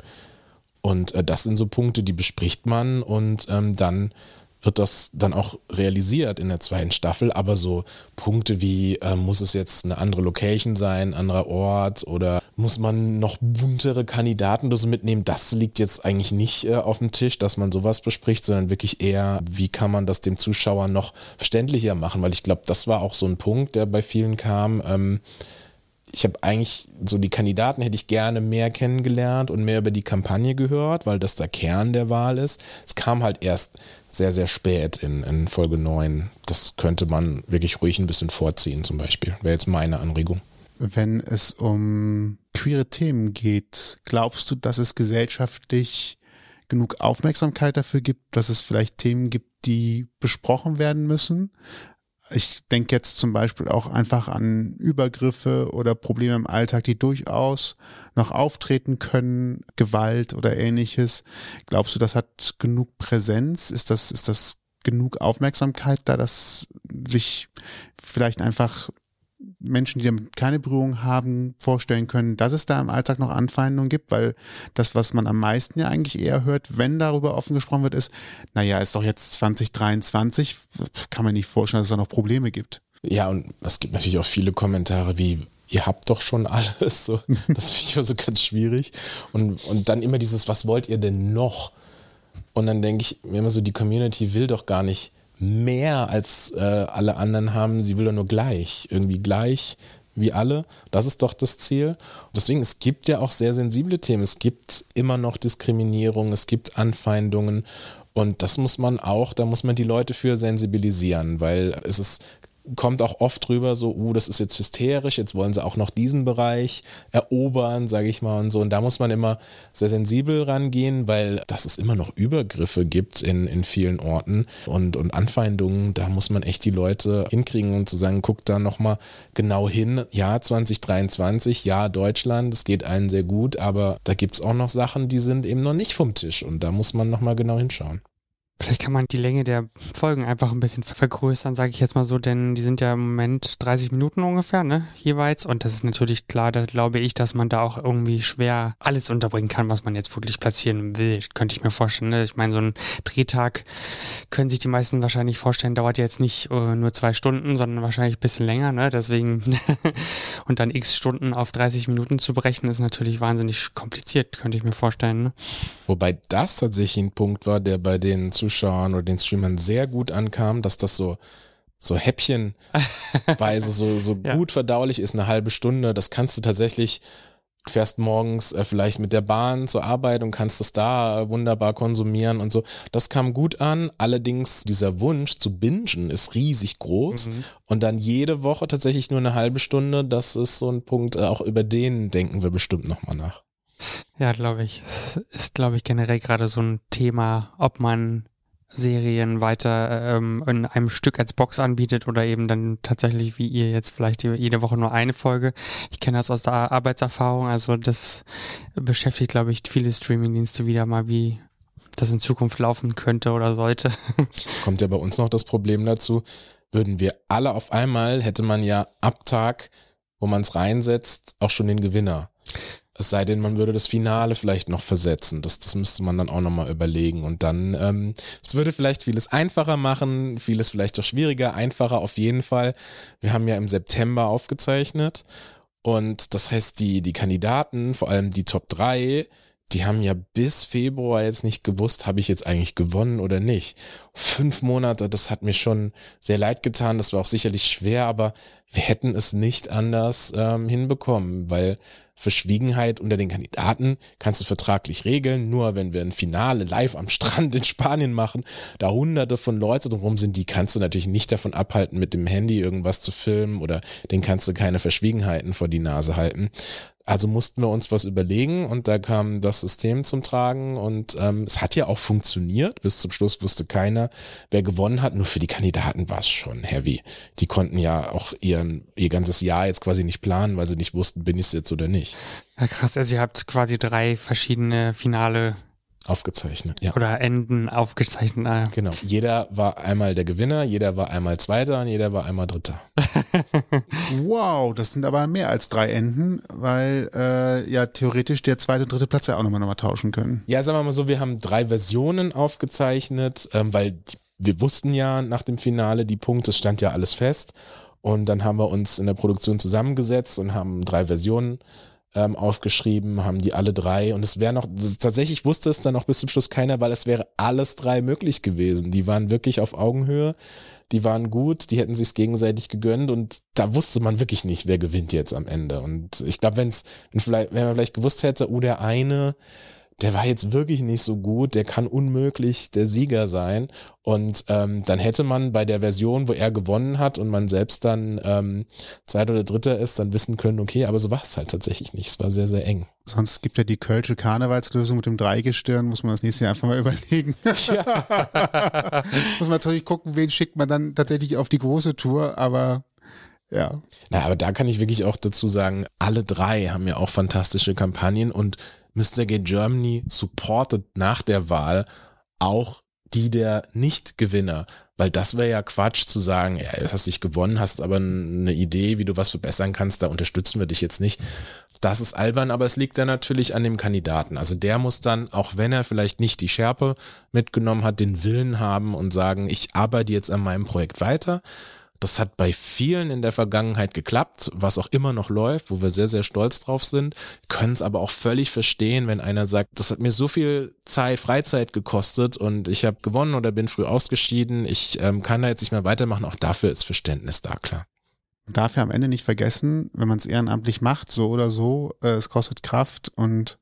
S5: Und äh, das sind so Punkte, die bespricht man und ähm, dann wird das dann auch realisiert in der zweiten Staffel, aber so Punkte wie, äh, muss es jetzt eine andere Location sein, anderer Ort oder muss man noch buntere Kandidaten mitnehmen, das liegt jetzt eigentlich nicht äh, auf dem Tisch, dass man sowas bespricht, sondern wirklich eher, wie kann man das dem Zuschauer noch verständlicher machen, weil ich glaube, das war auch so ein Punkt, der bei vielen kam. Ähm, ich habe eigentlich so die Kandidaten hätte ich gerne mehr kennengelernt und mehr über die Kampagne gehört, weil das der Kern der Wahl ist. Es kam halt erst sehr, sehr spät in, in Folge 9. Das könnte man wirklich ruhig ein bisschen vorziehen, zum Beispiel. Wäre jetzt meine Anregung.
S1: Wenn es um queere Themen geht, glaubst du, dass es gesellschaftlich genug Aufmerksamkeit dafür gibt, dass es vielleicht Themen gibt, die besprochen werden müssen? Ich denke jetzt zum Beispiel auch einfach an Übergriffe oder Probleme im Alltag, die durchaus noch auftreten können, Gewalt oder ähnliches. Glaubst du, das hat genug Präsenz? Ist das, ist das genug Aufmerksamkeit da, dass sich vielleicht einfach Menschen, die damit keine Berührung haben, vorstellen können, dass es da im Alltag noch Anfeindungen gibt, weil das, was man am meisten ja eigentlich eher hört, wenn darüber offen gesprochen wird, ist, naja, ist doch jetzt 2023, kann man nicht vorstellen, dass es da noch Probleme gibt.
S5: Ja, und es gibt natürlich auch viele Kommentare wie, ihr habt doch schon alles. So, das finde ich immer so ganz schwierig. Und, und dann immer dieses, was wollt ihr denn noch? Und dann denke ich mir immer so, die Community will doch gar nicht mehr als äh, alle anderen haben, sie will doch nur gleich, irgendwie gleich wie alle. Das ist doch das Ziel. Deswegen, es gibt ja auch sehr sensible Themen. Es gibt immer noch Diskriminierung, es gibt Anfeindungen. Und das muss man auch, da muss man die Leute für sensibilisieren, weil es ist kommt auch oft drüber so, uh, das ist jetzt hysterisch, jetzt wollen sie auch noch diesen Bereich erobern, sage ich mal und so. Und da muss man immer sehr sensibel rangehen, weil dass es immer noch Übergriffe gibt in, in vielen Orten und, und Anfeindungen. Da muss man echt die Leute hinkriegen und zu sagen, guckt da nochmal genau hin. Ja, 2023, ja, Deutschland, es geht allen sehr gut, aber da gibt es auch noch Sachen, die sind eben noch nicht vom Tisch und da muss man nochmal genau hinschauen.
S2: Vielleicht kann man die Länge der Folgen einfach ein bisschen vergrößern, sage ich jetzt mal so, denn die sind ja im Moment 30 Minuten ungefähr, ne, jeweils. Und das ist natürlich klar, da glaube ich, dass man da auch irgendwie schwer alles unterbringen kann, was man jetzt wirklich platzieren will. Könnte ich mir vorstellen. Ne? Ich meine, so ein Drehtag können sich die meisten wahrscheinlich vorstellen, dauert ja jetzt nicht uh, nur zwei Stunden, sondern wahrscheinlich ein bisschen länger, ne? Deswegen und dann x Stunden auf 30 Minuten zu brechen, ist natürlich wahnsinnig kompliziert, könnte ich mir vorstellen. Ne?
S5: Wobei das tatsächlich ein Punkt war, der bei den Zuschauern oder den Streamern sehr gut ankam, dass das so so häppchenweise so, so ja. gut verdaulich ist, eine halbe Stunde. Das kannst du tatsächlich, du fährst morgens äh, vielleicht mit der Bahn zur Arbeit und kannst das da wunderbar konsumieren und so. Das kam gut an. Allerdings dieser Wunsch zu bingen ist riesig groß. Mhm. Und dann jede Woche tatsächlich nur eine halbe Stunde. Das ist so ein Punkt, äh, auch über den denken wir bestimmt nochmal nach.
S2: Ja, glaube ich. Ist, glaube ich, generell gerade so ein Thema, ob man Serien weiter ähm, in einem Stück als Box anbietet oder eben dann tatsächlich wie ihr jetzt vielleicht jede Woche nur eine Folge. Ich kenne das aus der Arbeitserfahrung, also das beschäftigt, glaube ich, viele Streamingdienste wieder mal, wie das in Zukunft laufen könnte oder sollte.
S5: Kommt ja bei uns noch das Problem dazu, würden wir alle auf einmal, hätte man ja ab Tag, wo man es reinsetzt, auch schon den Gewinner. Es sei denn, man würde das Finale vielleicht noch versetzen. Das, das müsste man dann auch nochmal überlegen. Und dann, ähm, es würde vielleicht vieles einfacher machen, vieles vielleicht auch schwieriger, einfacher auf jeden Fall. Wir haben ja im September aufgezeichnet. Und das heißt, die, die Kandidaten, vor allem die Top 3, die haben ja bis Februar jetzt nicht gewusst, habe ich jetzt eigentlich gewonnen oder nicht. Fünf Monate, das hat mir schon sehr leid getan. Das war auch sicherlich schwer, aber wir hätten es nicht anders ähm, hinbekommen, weil Verschwiegenheit unter den Kandidaten kannst du vertraglich regeln. Nur wenn wir ein Finale live am Strand in Spanien machen, da hunderte von Leuten drumherum sind, die kannst du natürlich nicht davon abhalten, mit dem Handy irgendwas zu filmen oder den kannst du keine Verschwiegenheiten vor die Nase halten. Also mussten wir uns was überlegen und da kam das System zum Tragen und ähm, es hat ja auch funktioniert. Bis zum Schluss wusste keiner, wer gewonnen hat. Nur für die Kandidaten war es schon heavy. Die konnten ja auch ihren, ihr ganzes Jahr jetzt quasi nicht planen, weil sie nicht wussten, bin ich es jetzt oder nicht.
S2: Ja, krass, also ihr habt quasi drei verschiedene Finale
S5: Aufgezeichnet, ja.
S2: Oder Enden aufgezeichnet. Ah.
S5: Genau. Jeder war einmal der Gewinner, jeder war einmal Zweiter und jeder war einmal Dritter.
S1: wow, das sind aber mehr als drei Enden, weil äh, ja theoretisch der zweite und dritte Platz ja auch nochmal nochmal tauschen können.
S5: Ja, sagen wir mal so, wir haben drei Versionen aufgezeichnet, ähm, weil die, wir wussten ja nach dem Finale die Punkte, es stand ja alles fest. Und dann haben wir uns in der Produktion zusammengesetzt und haben drei Versionen ähm, aufgeschrieben, haben die alle drei und es wäre noch, tatsächlich wusste es dann noch bis zum Schluss keiner, weil es wäre alles drei möglich gewesen. Die waren wirklich auf Augenhöhe, die waren gut, die hätten sich's gegenseitig gegönnt und da wusste man wirklich nicht, wer gewinnt jetzt am Ende. Und ich glaube, wenn's, wenn vielleicht, wenn man vielleicht gewusst hätte, oh, der eine, der war jetzt wirklich nicht so gut, der kann unmöglich der Sieger sein. Und ähm, dann hätte man bei der Version, wo er gewonnen hat und man selbst dann ähm, Zweiter oder Dritter ist, dann wissen können, okay, aber so war es halt tatsächlich nicht. Es war sehr, sehr eng.
S1: Sonst gibt ja die Kölsche Karnevalslösung mit dem Dreigestirn, muss man das nächste Jahr einfach mal überlegen. Ja. muss man natürlich gucken, wen schickt man dann tatsächlich auf die große Tour, aber ja.
S5: Na, aber da kann ich wirklich auch dazu sagen, alle drei haben ja auch fantastische Kampagnen und Mr. Gay Germany supportet nach der Wahl auch die der Nicht-Gewinner, weil das wäre ja Quatsch zu sagen, ja, jetzt hast dich gewonnen, hast aber eine Idee, wie du was verbessern kannst, da unterstützen wir dich jetzt nicht. Das ist albern, aber es liegt dann natürlich an dem Kandidaten. Also der muss dann, auch wenn er vielleicht nicht die Schärpe mitgenommen hat, den Willen haben und sagen, ich arbeite jetzt an meinem Projekt weiter Das hat bei vielen in der Vergangenheit geklappt, was auch immer noch läuft, wo wir sehr, sehr stolz drauf sind, können es aber auch völlig verstehen, wenn einer sagt, das hat mir so viel Zeit, Freizeit gekostet und ich habe gewonnen oder bin früh ausgeschieden, ich ähm, kann da jetzt nicht mehr weitermachen. Auch dafür ist Verständnis da, klar.
S1: Man darf ja am Ende nicht vergessen, wenn man es ehrenamtlich macht, so oder so, äh, es kostet Kraft und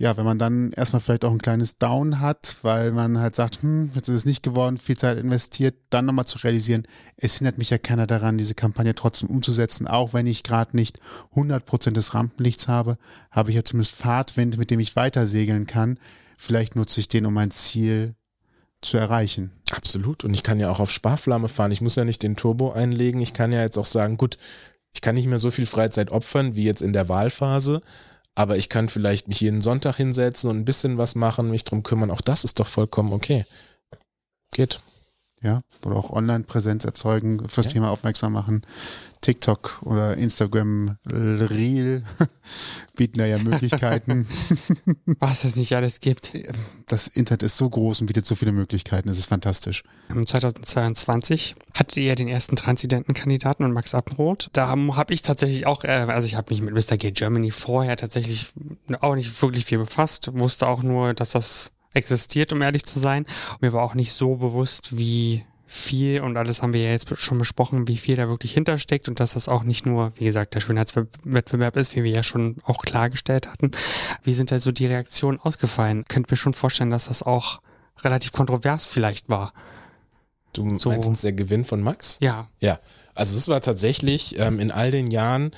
S1: ja, wenn man dann erstmal vielleicht auch ein kleines Down hat, weil man halt sagt, hm, jetzt ist es nicht geworden, viel Zeit investiert, dann nochmal zu realisieren, es hindert mich ja keiner daran, diese Kampagne trotzdem umzusetzen, auch wenn ich gerade nicht 100% des Rampenlichts habe, habe ich ja zumindest Fahrtwind, mit dem ich weiter segeln kann. Vielleicht nutze ich den, um mein Ziel zu erreichen.
S5: Absolut. Und ich kann ja auch auf Sparflamme fahren. Ich muss ja nicht den Turbo einlegen. Ich kann ja jetzt auch sagen, gut, ich kann nicht mehr so viel Freizeit opfern wie jetzt in der Wahlphase aber ich kann vielleicht mich jeden Sonntag hinsetzen und ein bisschen was machen, mich drum kümmern. Auch das ist doch vollkommen okay. Geht.
S1: Ja, oder auch Online-Präsenz erzeugen, fürs ja. Thema aufmerksam machen. TikTok oder Instagram Reel bieten da ja Möglichkeiten.
S2: Was es nicht alles gibt.
S1: Das Internet ist so groß und bietet so viele Möglichkeiten. Es ist fantastisch.
S2: 2022 hattet ihr ja den ersten Transidentenkandidaten und Max Appenroth. Da habe hab ich tatsächlich auch, äh, also ich habe mich mit Mr. Gay Germany vorher tatsächlich auch nicht wirklich viel befasst. Wusste auch nur, dass das existiert, um ehrlich zu sein. Und mir war auch nicht so bewusst, wie viel und alles haben wir ja jetzt schon besprochen, wie viel da wirklich hintersteckt und dass das auch nicht nur, wie gesagt, der Schönheitswettbewerb ist, wie wir ja schon auch klargestellt hatten. Wie sind da so die Reaktionen ausgefallen? Könnt mir schon vorstellen, dass das auch relativ kontrovers vielleicht war.
S5: Du meinst so. der Gewinn von Max?
S2: Ja.
S5: Ja. Also es war tatsächlich ähm, in all den Jahren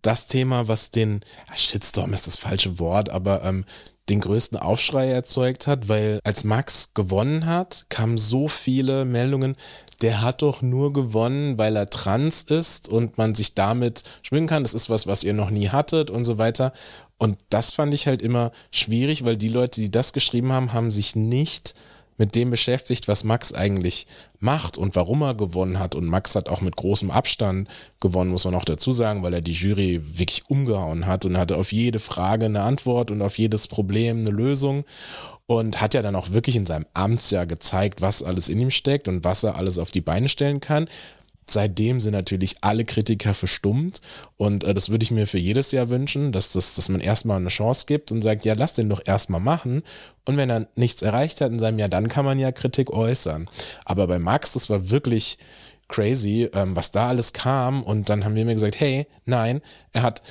S5: das Thema, was den Shitstorm ist das falsche Wort, aber ähm, den größten Aufschrei erzeugt hat, weil als Max gewonnen hat, kamen so viele Meldungen, der hat doch nur gewonnen, weil er trans ist und man sich damit schwingen kann. Das ist was, was ihr noch nie hattet und so weiter. Und das fand ich halt immer schwierig, weil die Leute, die das geschrieben haben, haben sich nicht mit dem beschäftigt, was Max eigentlich macht und warum er gewonnen hat. Und Max hat auch mit großem Abstand gewonnen, muss man auch dazu sagen, weil er die Jury wirklich umgehauen hat und hatte auf jede Frage eine Antwort und auf jedes Problem eine Lösung und hat ja dann auch wirklich in seinem Amtsjahr gezeigt, was alles in ihm steckt und was er alles auf die Beine stellen kann seitdem sind natürlich alle Kritiker verstummt und äh, das würde ich mir für jedes Jahr wünschen, dass, das, dass man erstmal eine Chance gibt und sagt, ja, lass den doch erstmal machen und wenn er nichts erreicht hat in seinem Jahr, dann kann man ja Kritik äußern. Aber bei Max, das war wirklich crazy, ähm, was da alles kam und dann haben wir mir gesagt, hey, nein, er hat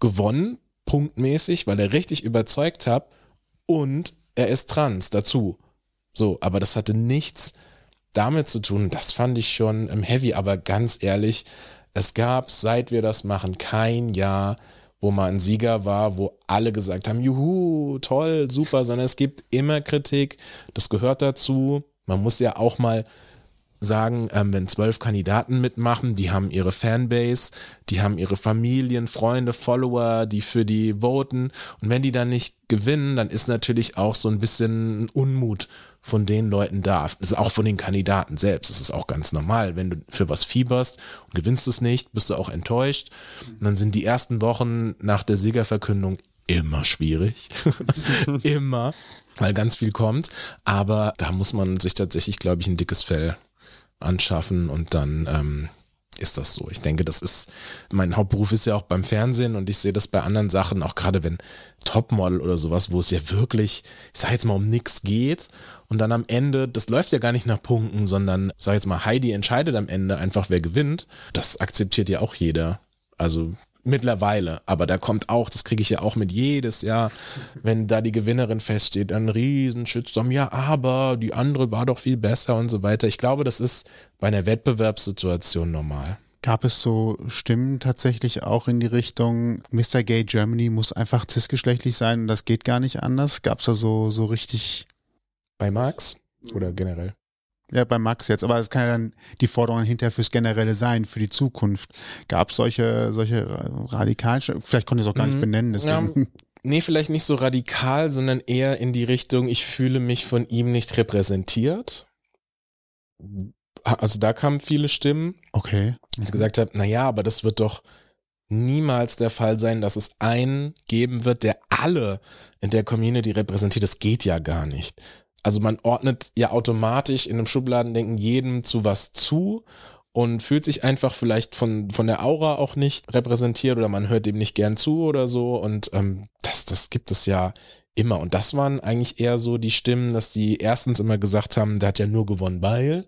S5: gewonnen, punktmäßig, weil er richtig überzeugt hat und er ist trans dazu. So, aber das hatte nichts damit zu tun, das fand ich schon ähm, heavy, aber ganz ehrlich, es gab, seit wir das machen, kein Jahr, wo mal ein Sieger war, wo alle gesagt haben, juhu, toll, super, sondern es gibt immer Kritik, das gehört dazu. Man muss ja auch mal sagen, ähm, wenn zwölf Kandidaten mitmachen, die haben ihre Fanbase, die haben ihre Familien, Freunde, Follower, die für die voten. Und wenn die dann nicht gewinnen, dann ist natürlich auch so ein bisschen Unmut von den Leuten da. Also auch von den Kandidaten selbst. Das ist auch ganz normal. Wenn du für was fieberst und gewinnst es nicht, bist du auch enttäuscht. Und dann sind die ersten Wochen nach der Siegerverkündung immer schwierig. immer. Weil ganz viel kommt. Aber da muss man sich tatsächlich, glaube ich, ein dickes Fell anschaffen und dann ähm, ist das so. Ich denke, das ist, mein Hauptberuf ist ja auch beim Fernsehen und ich sehe das bei anderen Sachen, auch gerade wenn Topmodel oder sowas, wo es ja wirklich, ich sage jetzt mal, um nichts geht und dann am Ende, das läuft ja gar nicht nach Punkten, sondern, sag jetzt mal, Heidi entscheidet am Ende einfach, wer gewinnt. Das akzeptiert ja auch jeder. Also mittlerweile, aber da kommt auch, das kriege ich ja auch mit jedes Jahr, wenn da die Gewinnerin feststeht, ein riesen ja, aber die andere war doch viel besser und so weiter. Ich glaube, das ist bei einer Wettbewerbssituation normal.
S1: Gab es so Stimmen tatsächlich auch in die Richtung, Mr. Gay Germany muss einfach cisgeschlechtlich sein und das geht gar nicht anders? Gab es da so, so richtig
S5: bei Marx oder generell?
S1: Ja, bei Max jetzt, aber es kann ja dann die Forderung hinterher fürs Generelle sein, für die Zukunft. Gab es solche, solche radikalen, vielleicht konnte ich es auch gar nicht mhm. benennen, deswegen. Ja,
S5: nee, vielleicht nicht so radikal, sondern eher in die Richtung, ich fühle mich von ihm nicht repräsentiert. Also da kamen viele Stimmen.
S1: Okay.
S5: Ich gesagt habe, naja, aber das wird doch niemals der Fall sein, dass es einen geben wird, der alle in der Community repräsentiert. Das geht ja gar nicht. Also man ordnet ja automatisch in einem Schubladendenken jedem zu was zu und fühlt sich einfach vielleicht von, von der Aura auch nicht repräsentiert oder man hört dem nicht gern zu oder so. Und ähm, das, das gibt es ja immer. Und das waren eigentlich eher so die Stimmen, dass die erstens immer gesagt haben, der hat ja nur gewonnen, weil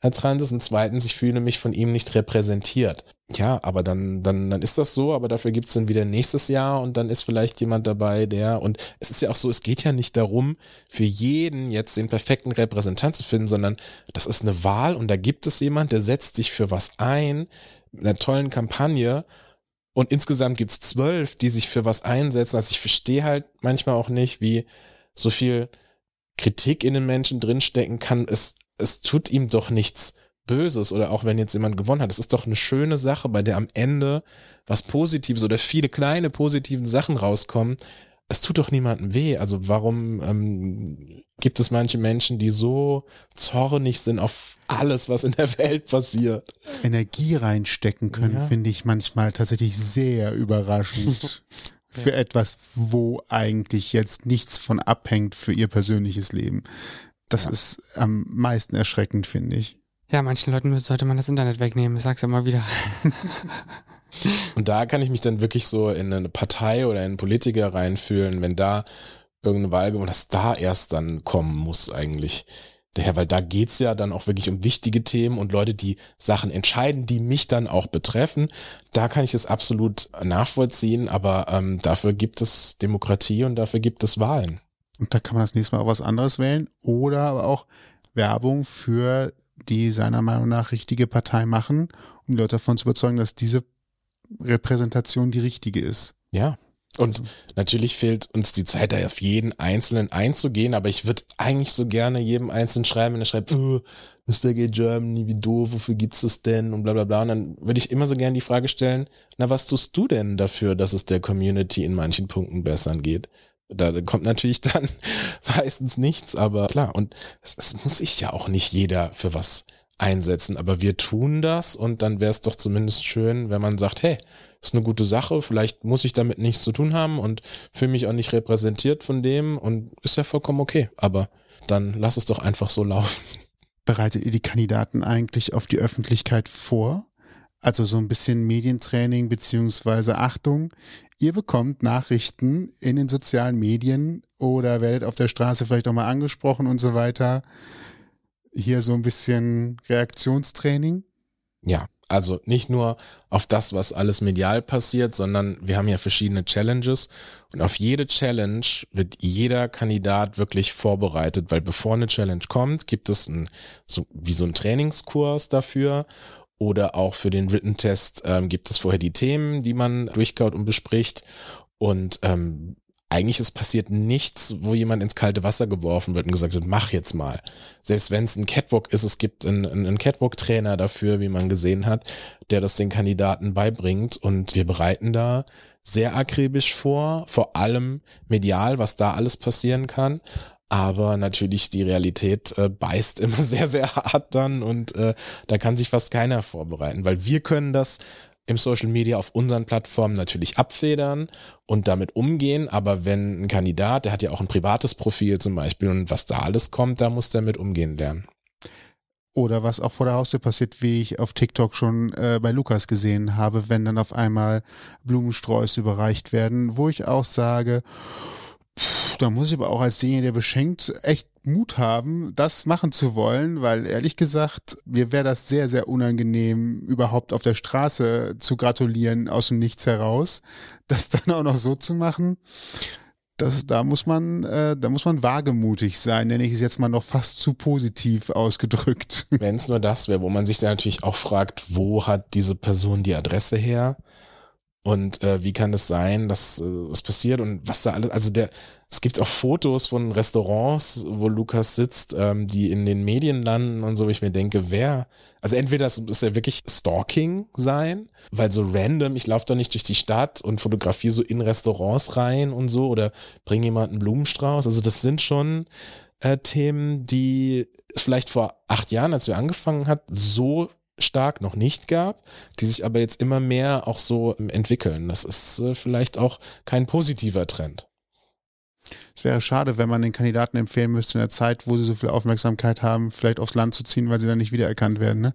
S5: Herr Transis und zweitens, ich fühle mich von ihm nicht repräsentiert. Ja, aber dann, dann, dann ist das so, aber dafür gibt's dann wieder nächstes Jahr und dann ist vielleicht jemand dabei, der, und es ist ja auch so, es geht ja nicht darum, für jeden jetzt den perfekten Repräsentant zu finden, sondern das ist eine Wahl und da gibt es jemand, der setzt sich für was ein, mit einer tollen Kampagne und insgesamt gibt's zwölf, die sich für was einsetzen. Also ich verstehe halt manchmal auch nicht, wie so viel Kritik in den Menschen drinstecken kann. Es es tut ihm doch nichts Böses oder auch wenn jetzt jemand gewonnen hat. Es ist doch eine schöne Sache, bei der am Ende was Positives oder viele kleine positive Sachen rauskommen. Es tut doch niemandem weh. Also warum ähm, gibt es manche Menschen, die so zornig sind auf alles, was in der Welt passiert?
S1: Energie reinstecken können, ja. finde ich manchmal tatsächlich sehr überraschend. für etwas, wo eigentlich jetzt nichts von abhängt für ihr persönliches Leben. Das ja. ist am meisten erschreckend, finde ich.
S2: Ja, manchen Leuten sollte man das Internet wegnehmen, ich sag's immer wieder.
S5: Und da kann ich mich dann wirklich so in eine Partei oder in einen Politiker reinfühlen, wenn da irgendeine Wahl gewonnen, dass da erst dann kommen muss eigentlich. Daher, weil da geht's ja dann auch wirklich um wichtige Themen und Leute, die Sachen entscheiden, die mich dann auch betreffen. Da kann ich es absolut nachvollziehen, aber ähm, dafür gibt es Demokratie und dafür gibt es Wahlen.
S1: Und da kann man das nächste Mal auch was anderes wählen oder aber auch Werbung für die seiner Meinung nach richtige Partei machen, um die Leute davon zu überzeugen, dass diese Repräsentation die richtige ist.
S5: Ja. Und also. natürlich fehlt uns die Zeit, da auf jeden Einzelnen einzugehen, aber ich würde eigentlich so gerne jedem Einzelnen schreiben, wenn er schreibt, oh, Mr. Gay Germany, wie doof, wofür gibt's es denn und bla bla bla. Und dann würde ich immer so gerne die Frage stellen, na, was tust du denn dafür, dass es der Community in manchen Punkten besser geht? Da kommt natürlich dann meistens nichts, aber klar, und es, es muss sich ja auch nicht jeder für was einsetzen, aber wir tun das und dann wäre es doch zumindest schön, wenn man sagt, hey, ist eine gute Sache, vielleicht muss ich damit nichts zu tun haben und fühle mich auch nicht repräsentiert von dem und ist ja vollkommen okay, aber dann lass es doch einfach so laufen.
S1: Bereitet ihr die Kandidaten eigentlich auf die Öffentlichkeit vor? Also so ein bisschen Medientraining beziehungsweise Achtung. Ihr bekommt Nachrichten in den sozialen Medien oder werdet auf der Straße vielleicht auch mal angesprochen und so weiter. Hier so ein bisschen Reaktionstraining.
S5: Ja, also nicht nur auf das, was alles medial passiert, sondern wir haben ja verschiedene Challenges und auf jede Challenge wird jeder Kandidat wirklich vorbereitet, weil bevor eine Challenge kommt, gibt es ein, so, wie so ein Trainingskurs dafür oder auch für den Written Test ähm, gibt es vorher die Themen, die man durchkaut und bespricht. Und ähm, eigentlich ist passiert nichts, wo jemand ins kalte Wasser geworfen wird und gesagt wird, mach jetzt mal. Selbst wenn es ein Catwalk ist, es gibt einen, einen Catwalk-Trainer dafür, wie man gesehen hat, der das den Kandidaten beibringt. Und wir bereiten da sehr akribisch vor, vor allem medial, was da alles passieren kann. Aber natürlich die Realität äh, beißt immer sehr, sehr hart dann und äh, da kann sich fast keiner vorbereiten, weil wir können das im Social Media auf unseren Plattformen natürlich abfedern und damit umgehen. Aber wenn ein Kandidat, der hat ja auch ein privates Profil zum Beispiel und was da alles kommt, da muss der mit umgehen lernen.
S1: Oder was auch vor der Haustür passiert, wie ich auf TikTok schon äh, bei Lukas gesehen habe, wenn dann auf einmal Blumensträuße überreicht werden, wo ich auch sage, da muss ich aber auch als derjenige, der beschenkt, echt Mut haben, das machen zu wollen, weil ehrlich gesagt, mir wäre das sehr, sehr unangenehm, überhaupt auf der Straße zu gratulieren aus dem Nichts heraus. Das dann auch noch so zu machen, das, da muss man, äh, da muss man wagemutig sein, nenne ich es jetzt mal noch fast zu positiv ausgedrückt.
S5: Wenn es nur das wäre, wo man sich dann natürlich auch fragt, wo hat diese Person die Adresse her? Und äh, wie kann es sein, dass äh, was passiert und was da alles, also der, es gibt auch Fotos von Restaurants, wo Lukas sitzt, ähm, die in den Medien landen und so, wo ich mir denke, wer, also entweder das ist ja wirklich Stalking sein, weil so random, ich laufe da nicht durch die Stadt und fotografiere so in Restaurants rein und so oder bringe jemanden Blumenstrauß, also das sind schon äh, Themen, die vielleicht vor acht Jahren, als wir angefangen hat, so stark noch nicht gab, die sich aber jetzt immer mehr auch so entwickeln. Das ist äh, vielleicht auch kein positiver Trend.
S1: Es wäre schade, wenn man den Kandidaten empfehlen müsste, in der Zeit, wo sie so viel Aufmerksamkeit haben, vielleicht aufs Land zu ziehen, weil sie dann nicht wiedererkannt werden. Ne?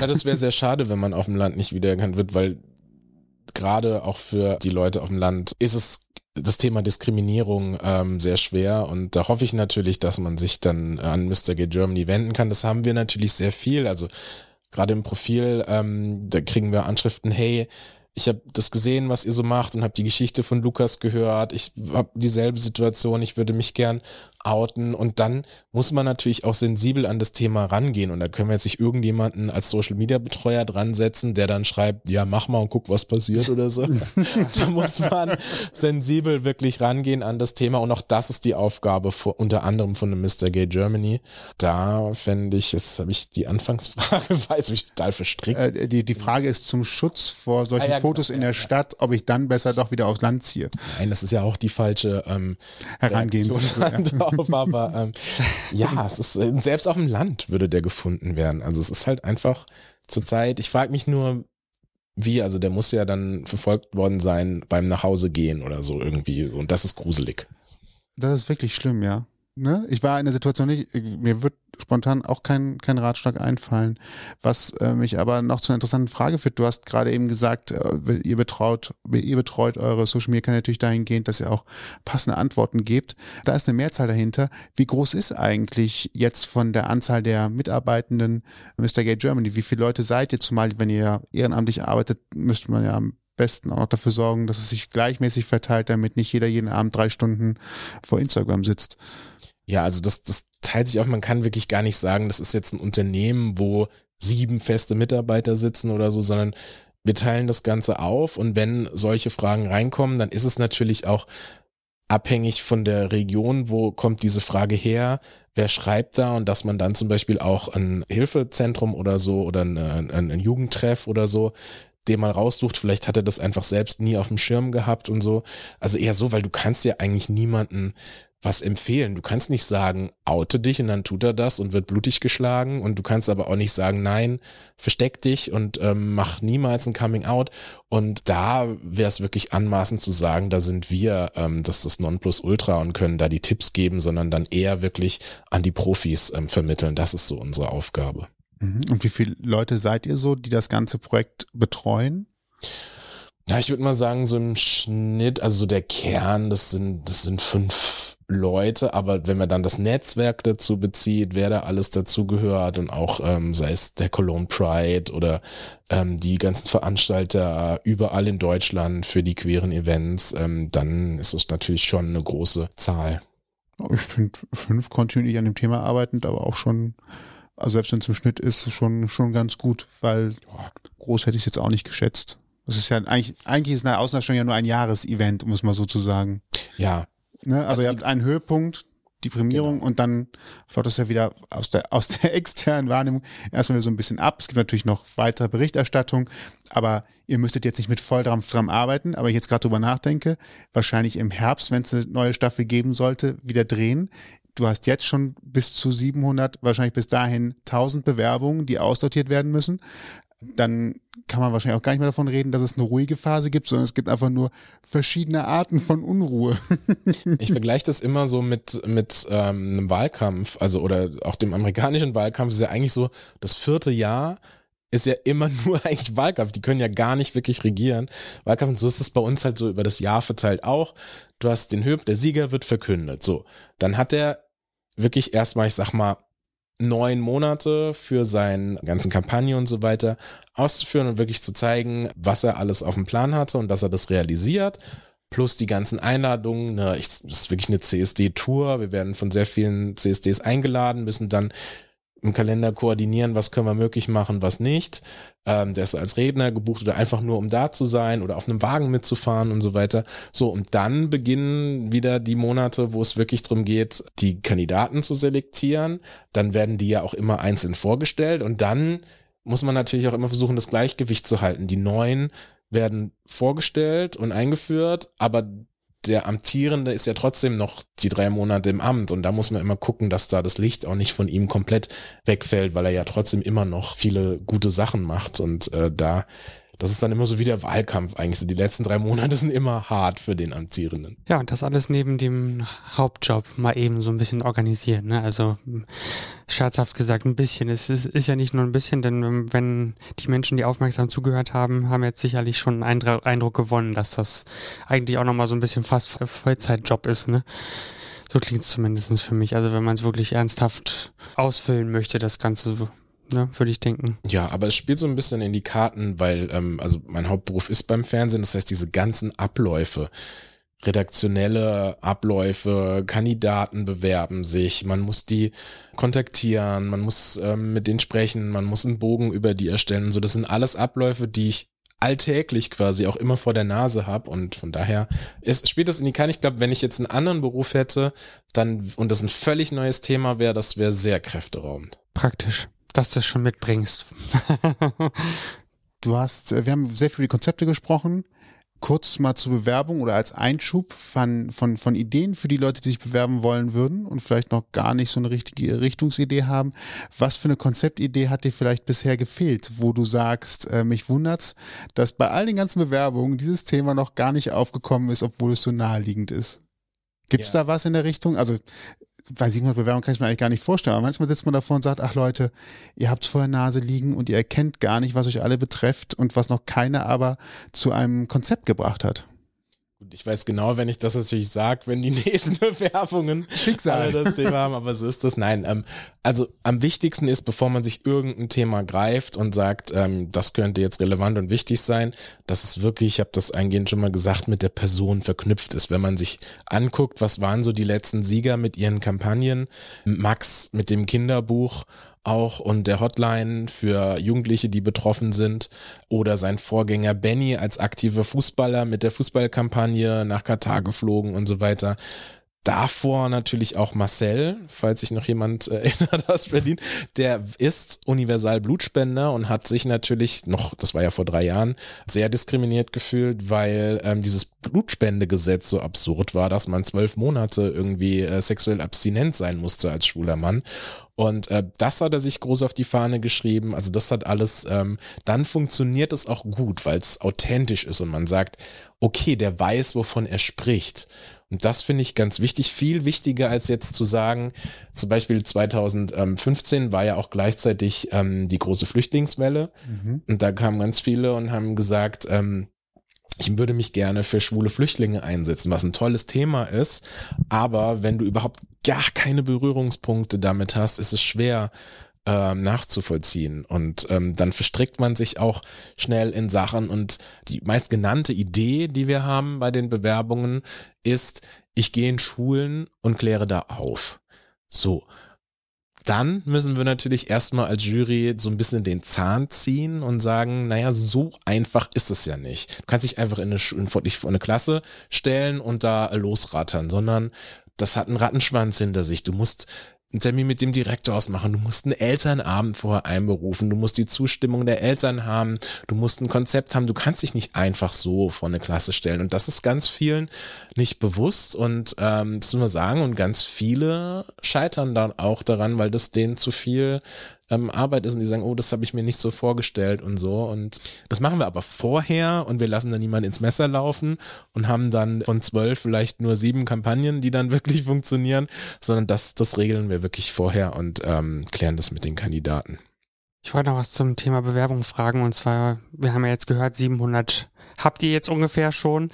S5: Ja, das wäre sehr schade, wenn man auf dem Land nicht wiedererkannt wird, weil gerade auch für die Leute auf dem Land ist es das Thema Diskriminierung ähm, sehr schwer und da hoffe ich natürlich, dass man sich dann an Mr. Gay Germany wenden kann. Das haben wir natürlich sehr viel. Also gerade im Profil, ähm, da kriegen wir Anschriften, hey, ich habe das gesehen, was ihr so macht und habe die Geschichte von Lukas gehört. Ich habe dieselbe Situation, ich würde mich gern outen und dann muss man natürlich auch sensibel an das Thema rangehen und da können wir jetzt nicht irgendjemanden als Social Media Betreuer dran setzen, der dann schreibt, ja, mach mal und guck, was passiert oder so. da muss man sensibel wirklich rangehen an das Thema und auch das ist die Aufgabe vor, unter anderem von dem Mr. Gay Germany. Da fände ich, jetzt habe ich die Anfangsfrage, weiß ich total verstrickt.
S1: Äh, die, die Frage ist zum Schutz vor solchen ah, ja, Fotos genau, in der ja, Stadt, ob ich dann besser doch wieder aufs Land ziehe.
S5: Nein, das ist ja auch die falsche ähm,
S1: Herangehensweise
S5: drauf, aber ähm, ja, es ist äh, selbst auf dem Land würde der gefunden werden. Also es ist halt einfach zurzeit, ich frage mich nur, wie, also der muss ja dann verfolgt worden sein beim Nachhausegehen oder so irgendwie. Und das ist gruselig.
S1: Das ist wirklich schlimm, ja. Ne? Ich war in der Situation nicht, mir wird spontan auch kein, kein Ratschlag einfallen. Was äh, mich aber noch zu einer interessanten Frage führt. Du hast gerade eben gesagt, äh, ihr betreut, ihr betreut eure Social Media Kanäle natürlich dahingehend, dass ihr auch passende Antworten gebt. Da ist eine Mehrzahl dahinter. Wie groß ist eigentlich jetzt von der Anzahl der Mitarbeitenden Mr. Gay Germany? Wie viele Leute seid ihr? Zumal, wenn ihr ehrenamtlich arbeitet, müsste man ja am besten auch noch dafür sorgen, dass es sich gleichmäßig verteilt, damit nicht jeder jeden Abend drei Stunden vor Instagram sitzt.
S5: Ja, also das, das teilt sich auf, man kann wirklich gar nicht sagen, das ist jetzt ein Unternehmen, wo sieben feste Mitarbeiter sitzen oder so, sondern wir teilen das Ganze auf. Und wenn solche Fragen reinkommen, dann ist es natürlich auch abhängig von der Region, wo kommt diese Frage her, wer schreibt da. Und dass man dann zum Beispiel auch ein Hilfezentrum oder so oder ein, ein, ein Jugendtreff oder so den mal raussucht, vielleicht hat er das einfach selbst nie auf dem Schirm gehabt und so. Also eher so, weil du kannst ja eigentlich niemanden was empfehlen. Du kannst nicht sagen, oute dich und dann tut er das und wird blutig geschlagen und du kannst aber auch nicht sagen, nein, versteck dich und ähm, mach niemals ein Coming Out. Und da wäre es wirklich anmaßend zu sagen, da sind wir ähm, das das Nonplusultra und können da die Tipps geben, sondern dann eher wirklich an die Profis ähm, vermitteln. Das ist so unsere Aufgabe.
S1: Mhm. Und wie viele Leute seid ihr so, die das ganze Projekt betreuen?
S5: Ja, ich würde mal sagen, so im Schnitt, also so der Kern, das sind, das sind fünf Leute, aber wenn man dann das Netzwerk dazu bezieht, wer da alles dazugehört und auch ähm, sei es der Cologne Pride oder ähm, die ganzen Veranstalter überall in Deutschland für die queeren Events, ähm, dann ist es natürlich schon eine große Zahl.
S1: Ich finde fünf kontinuierlich an dem Thema arbeitend, aber auch schon, also selbst wenn es im Schnitt ist, schon, schon ganz gut, weil boah, groß hätte ich es jetzt auch nicht geschätzt. Das ist ja eigentlich, eigentlich ist eine Außendarstellung ja nur ein Jahresevent, muss man so zu sagen.
S5: Ja.
S1: Ne? Also, also ihr habt einen Höhepunkt, die Prämierung genau. und dann flaut das ja wieder aus der, aus der externen Wahrnehmung erstmal so ein bisschen ab. Es gibt natürlich noch weitere Berichterstattung, aber ihr müsstet jetzt nicht mit Volldampf dran arbeiten, aber ich jetzt gerade drüber nachdenke, wahrscheinlich im Herbst, wenn es eine neue Staffel geben sollte, wieder drehen. Du hast jetzt schon bis zu 700, wahrscheinlich bis dahin 1000 Bewerbungen, die aussortiert werden müssen dann kann man wahrscheinlich auch gar nicht mehr davon reden, dass es eine ruhige Phase gibt, sondern es gibt einfach nur verschiedene Arten von Unruhe.
S5: ich vergleiche das immer so mit, mit ähm, einem Wahlkampf, also oder auch dem amerikanischen Wahlkampf, ist ja eigentlich so, das vierte Jahr ist ja immer nur eigentlich Wahlkampf. Die können ja gar nicht wirklich regieren. Wahlkampf, so ist es bei uns halt so über das Jahr verteilt auch. Du hast den Höb, der Sieger wird verkündet. So, dann hat er wirklich erstmal, ich sag mal, neun Monate für seine ganzen Kampagne und so weiter auszuführen und wirklich zu zeigen, was er alles auf dem Plan hatte und dass er das realisiert. Plus die ganzen Einladungen, ne, ich, das ist wirklich eine CSD-Tour. Wir werden von sehr vielen CSDs eingeladen, müssen dann im Kalender koordinieren, was können wir möglich machen, was nicht. Ähm, der ist als Redner gebucht oder einfach nur, um da zu sein oder auf einem Wagen mitzufahren und so weiter. So, und dann beginnen wieder die Monate, wo es wirklich darum geht, die Kandidaten zu selektieren. Dann werden die ja auch immer einzeln vorgestellt und dann muss man natürlich auch immer versuchen, das Gleichgewicht zu halten. Die neuen werden vorgestellt und eingeführt, aber der Amtierende ist ja trotzdem noch die drei Monate im Amt und da muss man immer gucken, dass da das Licht auch nicht von ihm komplett wegfällt, weil er ja trotzdem immer noch viele gute Sachen macht und äh, da das ist dann immer so wie der Wahlkampf eigentlich. So die letzten drei Monate sind immer hart für den Amtierenden.
S2: Ja, und das alles neben dem Hauptjob mal eben so ein bisschen organisieren. Ne? Also scherzhaft gesagt, ein bisschen. Es ist, ist ja nicht nur ein bisschen, denn wenn die Menschen, die aufmerksam zugehört haben, haben jetzt sicherlich schon einen Eindruck gewonnen, dass das eigentlich auch nochmal so ein bisschen fast Vollzeitjob ist. Ne? So klingt es zumindest für mich. Also wenn man es wirklich ernsthaft ausfüllen möchte, das Ganze ne, würde ich denken.
S5: Ja, aber es spielt so ein bisschen in die Karten, weil, ähm, also mein Hauptberuf ist beim Fernsehen, das heißt, diese ganzen Abläufe, redaktionelle Abläufe, Kandidaten bewerben sich, man muss die kontaktieren, man muss ähm, mit denen sprechen, man muss einen Bogen über die erstellen. So, das sind alles Abläufe, die ich alltäglich quasi auch immer vor der Nase habe und von daher ist, spielt das in die Karten. Ich glaube, wenn ich jetzt einen anderen Beruf hätte, dann und das ein völlig neues Thema wäre, das wäre sehr kräfteraubend.
S2: Praktisch dass du es schon mitbringst.
S1: du hast, äh, wir haben sehr viel über die Konzepte gesprochen. Kurz mal zur Bewerbung oder als Einschub von, von, von Ideen für die Leute, die sich bewerben wollen würden und vielleicht noch gar nicht so eine richtige Richtungsidee haben. Was für eine Konzeptidee hat dir vielleicht bisher gefehlt, wo du sagst, äh, mich wundert's, dass bei all den ganzen Bewerbungen dieses Thema noch gar nicht aufgekommen ist, obwohl es so naheliegend ist? Gibt's ja. da was in der Richtung? Also bei 700 Bewerbungen kann ich mir eigentlich gar nicht vorstellen. Aber manchmal sitzt man davor und sagt, ach Leute, ihr habt vor der Nase liegen und ihr erkennt gar nicht, was euch alle betrifft und was noch keiner aber zu einem Konzept gebracht hat.
S5: Gut, ich weiß genau, wenn ich das natürlich sage, wenn die nächsten Bewerbungen
S1: Schicksal.
S5: das Thema haben, aber so ist das. Nein, ähm, also am wichtigsten ist, bevor man sich irgendein Thema greift und sagt, ähm, das könnte jetzt relevant und wichtig sein, dass es wirklich, ich habe das eingehend schon mal gesagt, mit der Person verknüpft ist. Wenn man sich anguckt, was waren so die letzten Sieger mit ihren Kampagnen, Max mit dem Kinderbuch auch und der Hotline für Jugendliche, die betroffen sind oder sein Vorgänger Benny als aktiver Fußballer mit der Fußballkampagne nach Katar geflogen und so weiter. Davor natürlich auch Marcel, falls sich noch jemand erinnert aus Berlin, der ist universal Blutspender und hat sich natürlich noch, das war ja vor drei Jahren, sehr diskriminiert gefühlt, weil ähm, dieses Blutspendegesetz so absurd war, dass man zwölf Monate irgendwie äh, sexuell abstinent sein musste als schwuler Mann. Und äh, das hat er sich groß auf die Fahne geschrieben. Also das hat alles, ähm, dann funktioniert es auch gut, weil es authentisch ist und man sagt, okay, der weiß, wovon er spricht. Und das finde ich ganz wichtig, viel wichtiger als jetzt zu sagen, zum Beispiel 2015 war ja auch gleichzeitig ähm, die große Flüchtlingswelle mhm. und da kamen ganz viele und haben gesagt, ähm, ich würde mich gerne für schwule Flüchtlinge einsetzen, was ein tolles Thema ist. Aber wenn du überhaupt gar keine Berührungspunkte damit hast, ist es schwer ähm, nachzuvollziehen. Und ähm, dann verstrickt man sich auch schnell in Sachen. Und die meist genannte Idee, die wir haben bei den Bewerbungen, ist, ich gehe in Schulen und kläre da auf. So dann müssen wir natürlich erstmal als Jury so ein bisschen den Zahn ziehen und sagen, naja, so einfach ist es ja nicht. Du kannst dich einfach in eine, in eine Klasse stellen und da losrattern, sondern das hat einen Rattenschwanz hinter sich. Du musst einen Termin mit dem Direktor ausmachen, du musst einen Elternabend vorher einberufen, du musst die Zustimmung der Eltern haben, du musst ein Konzept haben, du kannst dich nicht einfach so vor eine Klasse stellen. Und das ist ganz vielen nicht bewusst. Und ähm, das muss man sagen, und ganz viele scheitern dann auch daran, weil das denen zu viel ähm, Arbeit ist und die sagen, oh, das habe ich mir nicht so vorgestellt und so. Und das machen wir aber vorher und wir lassen dann niemanden ins Messer laufen und haben dann von zwölf vielleicht nur sieben Kampagnen, die dann wirklich funktionieren, sondern das, das regeln wir wirklich vorher und ähm, klären das mit den Kandidaten.
S2: Ich wollte noch was zum Thema Bewerbung fragen und zwar, wir haben ja jetzt gehört, 700 habt ihr jetzt ungefähr schon.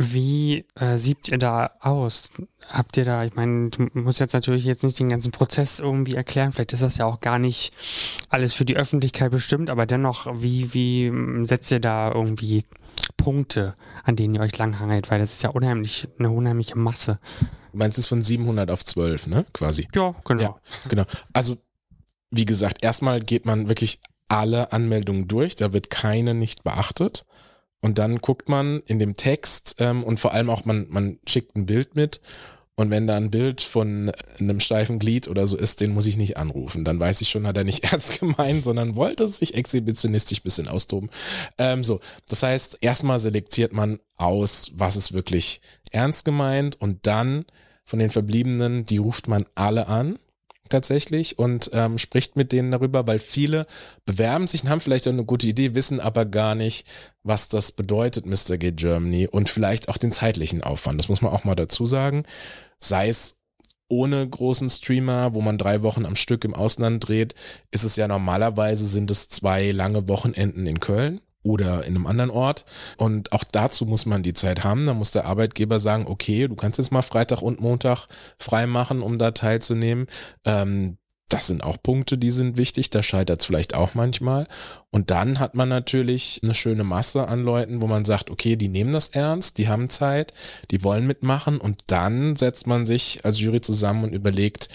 S2: Wie äh, sieht ihr da aus? Habt ihr da, ich meine, du musst jetzt natürlich jetzt nicht den ganzen Prozess irgendwie erklären, vielleicht ist das ja auch gar nicht alles für die Öffentlichkeit bestimmt, aber dennoch, wie, wie setzt ihr da irgendwie Punkte, an denen ihr euch langhangelt? Weil das ist ja unheimlich, eine unheimliche Masse.
S5: Du meinst es von 700 auf 12, ne? Quasi.
S2: Ja, genau. Ja,
S5: genau. Also, wie gesagt, erstmal geht man wirklich alle Anmeldungen durch, da wird keine nicht beachtet. Und dann guckt man in dem Text ähm, und vor allem auch, man, man schickt ein Bild mit. Und wenn da ein Bild von einem steifen Glied oder so ist, den muss ich nicht anrufen. Dann weiß ich schon, hat er nicht ernst gemeint, sondern wollte sich exhibitionistisch bisschen austoben. Ähm, so, das heißt, erstmal selektiert man aus, was ist wirklich ernst gemeint und dann von den Verbliebenen, die ruft man alle an tatsächlich und ähm, spricht mit denen darüber, weil viele bewerben sich und haben vielleicht eine gute Idee, wissen aber gar nicht, was das bedeutet, Mr. Gay Germany und vielleicht auch den zeitlichen Aufwand. Das muss man auch mal dazu sagen. Sei es ohne großen Streamer, wo man drei Wochen am Stück im Ausland dreht, ist es ja normalerweise sind es zwei lange Wochenenden in Köln oder in einem anderen Ort. Und auch dazu muss man die Zeit haben. Da muss der Arbeitgeber sagen, okay, du kannst jetzt mal Freitag und Montag frei machen, um da teilzunehmen. Ähm, das sind auch Punkte, die sind wichtig. Da scheitert es vielleicht auch manchmal. Und dann hat man natürlich eine schöne Masse an Leuten, wo man sagt, okay, die nehmen das ernst, die haben Zeit, die wollen mitmachen. Und dann setzt man sich als Jury zusammen und überlegt,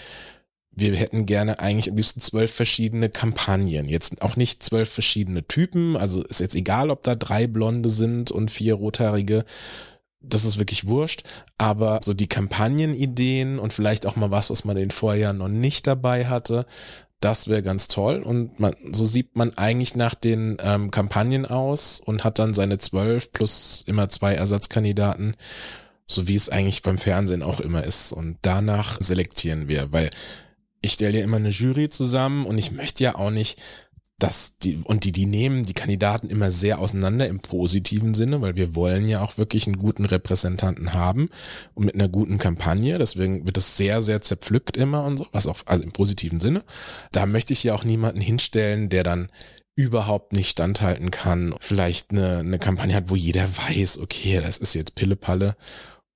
S5: wir hätten gerne eigentlich am liebsten zwölf verschiedene Kampagnen. Jetzt auch nicht zwölf verschiedene Typen. Also ist jetzt egal, ob da drei Blonde sind und vier Rothaarige. Das ist wirklich wurscht. Aber so die Kampagnenideen und vielleicht auch mal was, was man in den Vorjahren noch nicht dabei hatte, das wäre ganz toll. Und man, so sieht man eigentlich nach den ähm, Kampagnen aus und hat dann seine zwölf plus immer zwei Ersatzkandidaten so wie es eigentlich beim Fernsehen auch immer ist. Und danach selektieren wir, weil ich stelle ja immer eine Jury zusammen und ich möchte ja auch nicht, dass die, und die, die nehmen die Kandidaten immer sehr auseinander im positiven Sinne, weil wir wollen ja auch wirklich einen guten Repräsentanten haben und mit einer guten Kampagne. Deswegen wird es sehr, sehr zerpflückt immer und so, was auch, also im positiven Sinne. Da möchte ich ja auch niemanden hinstellen, der dann überhaupt nicht standhalten kann, vielleicht eine, eine Kampagne hat, wo jeder weiß, okay, das ist jetzt Pillepalle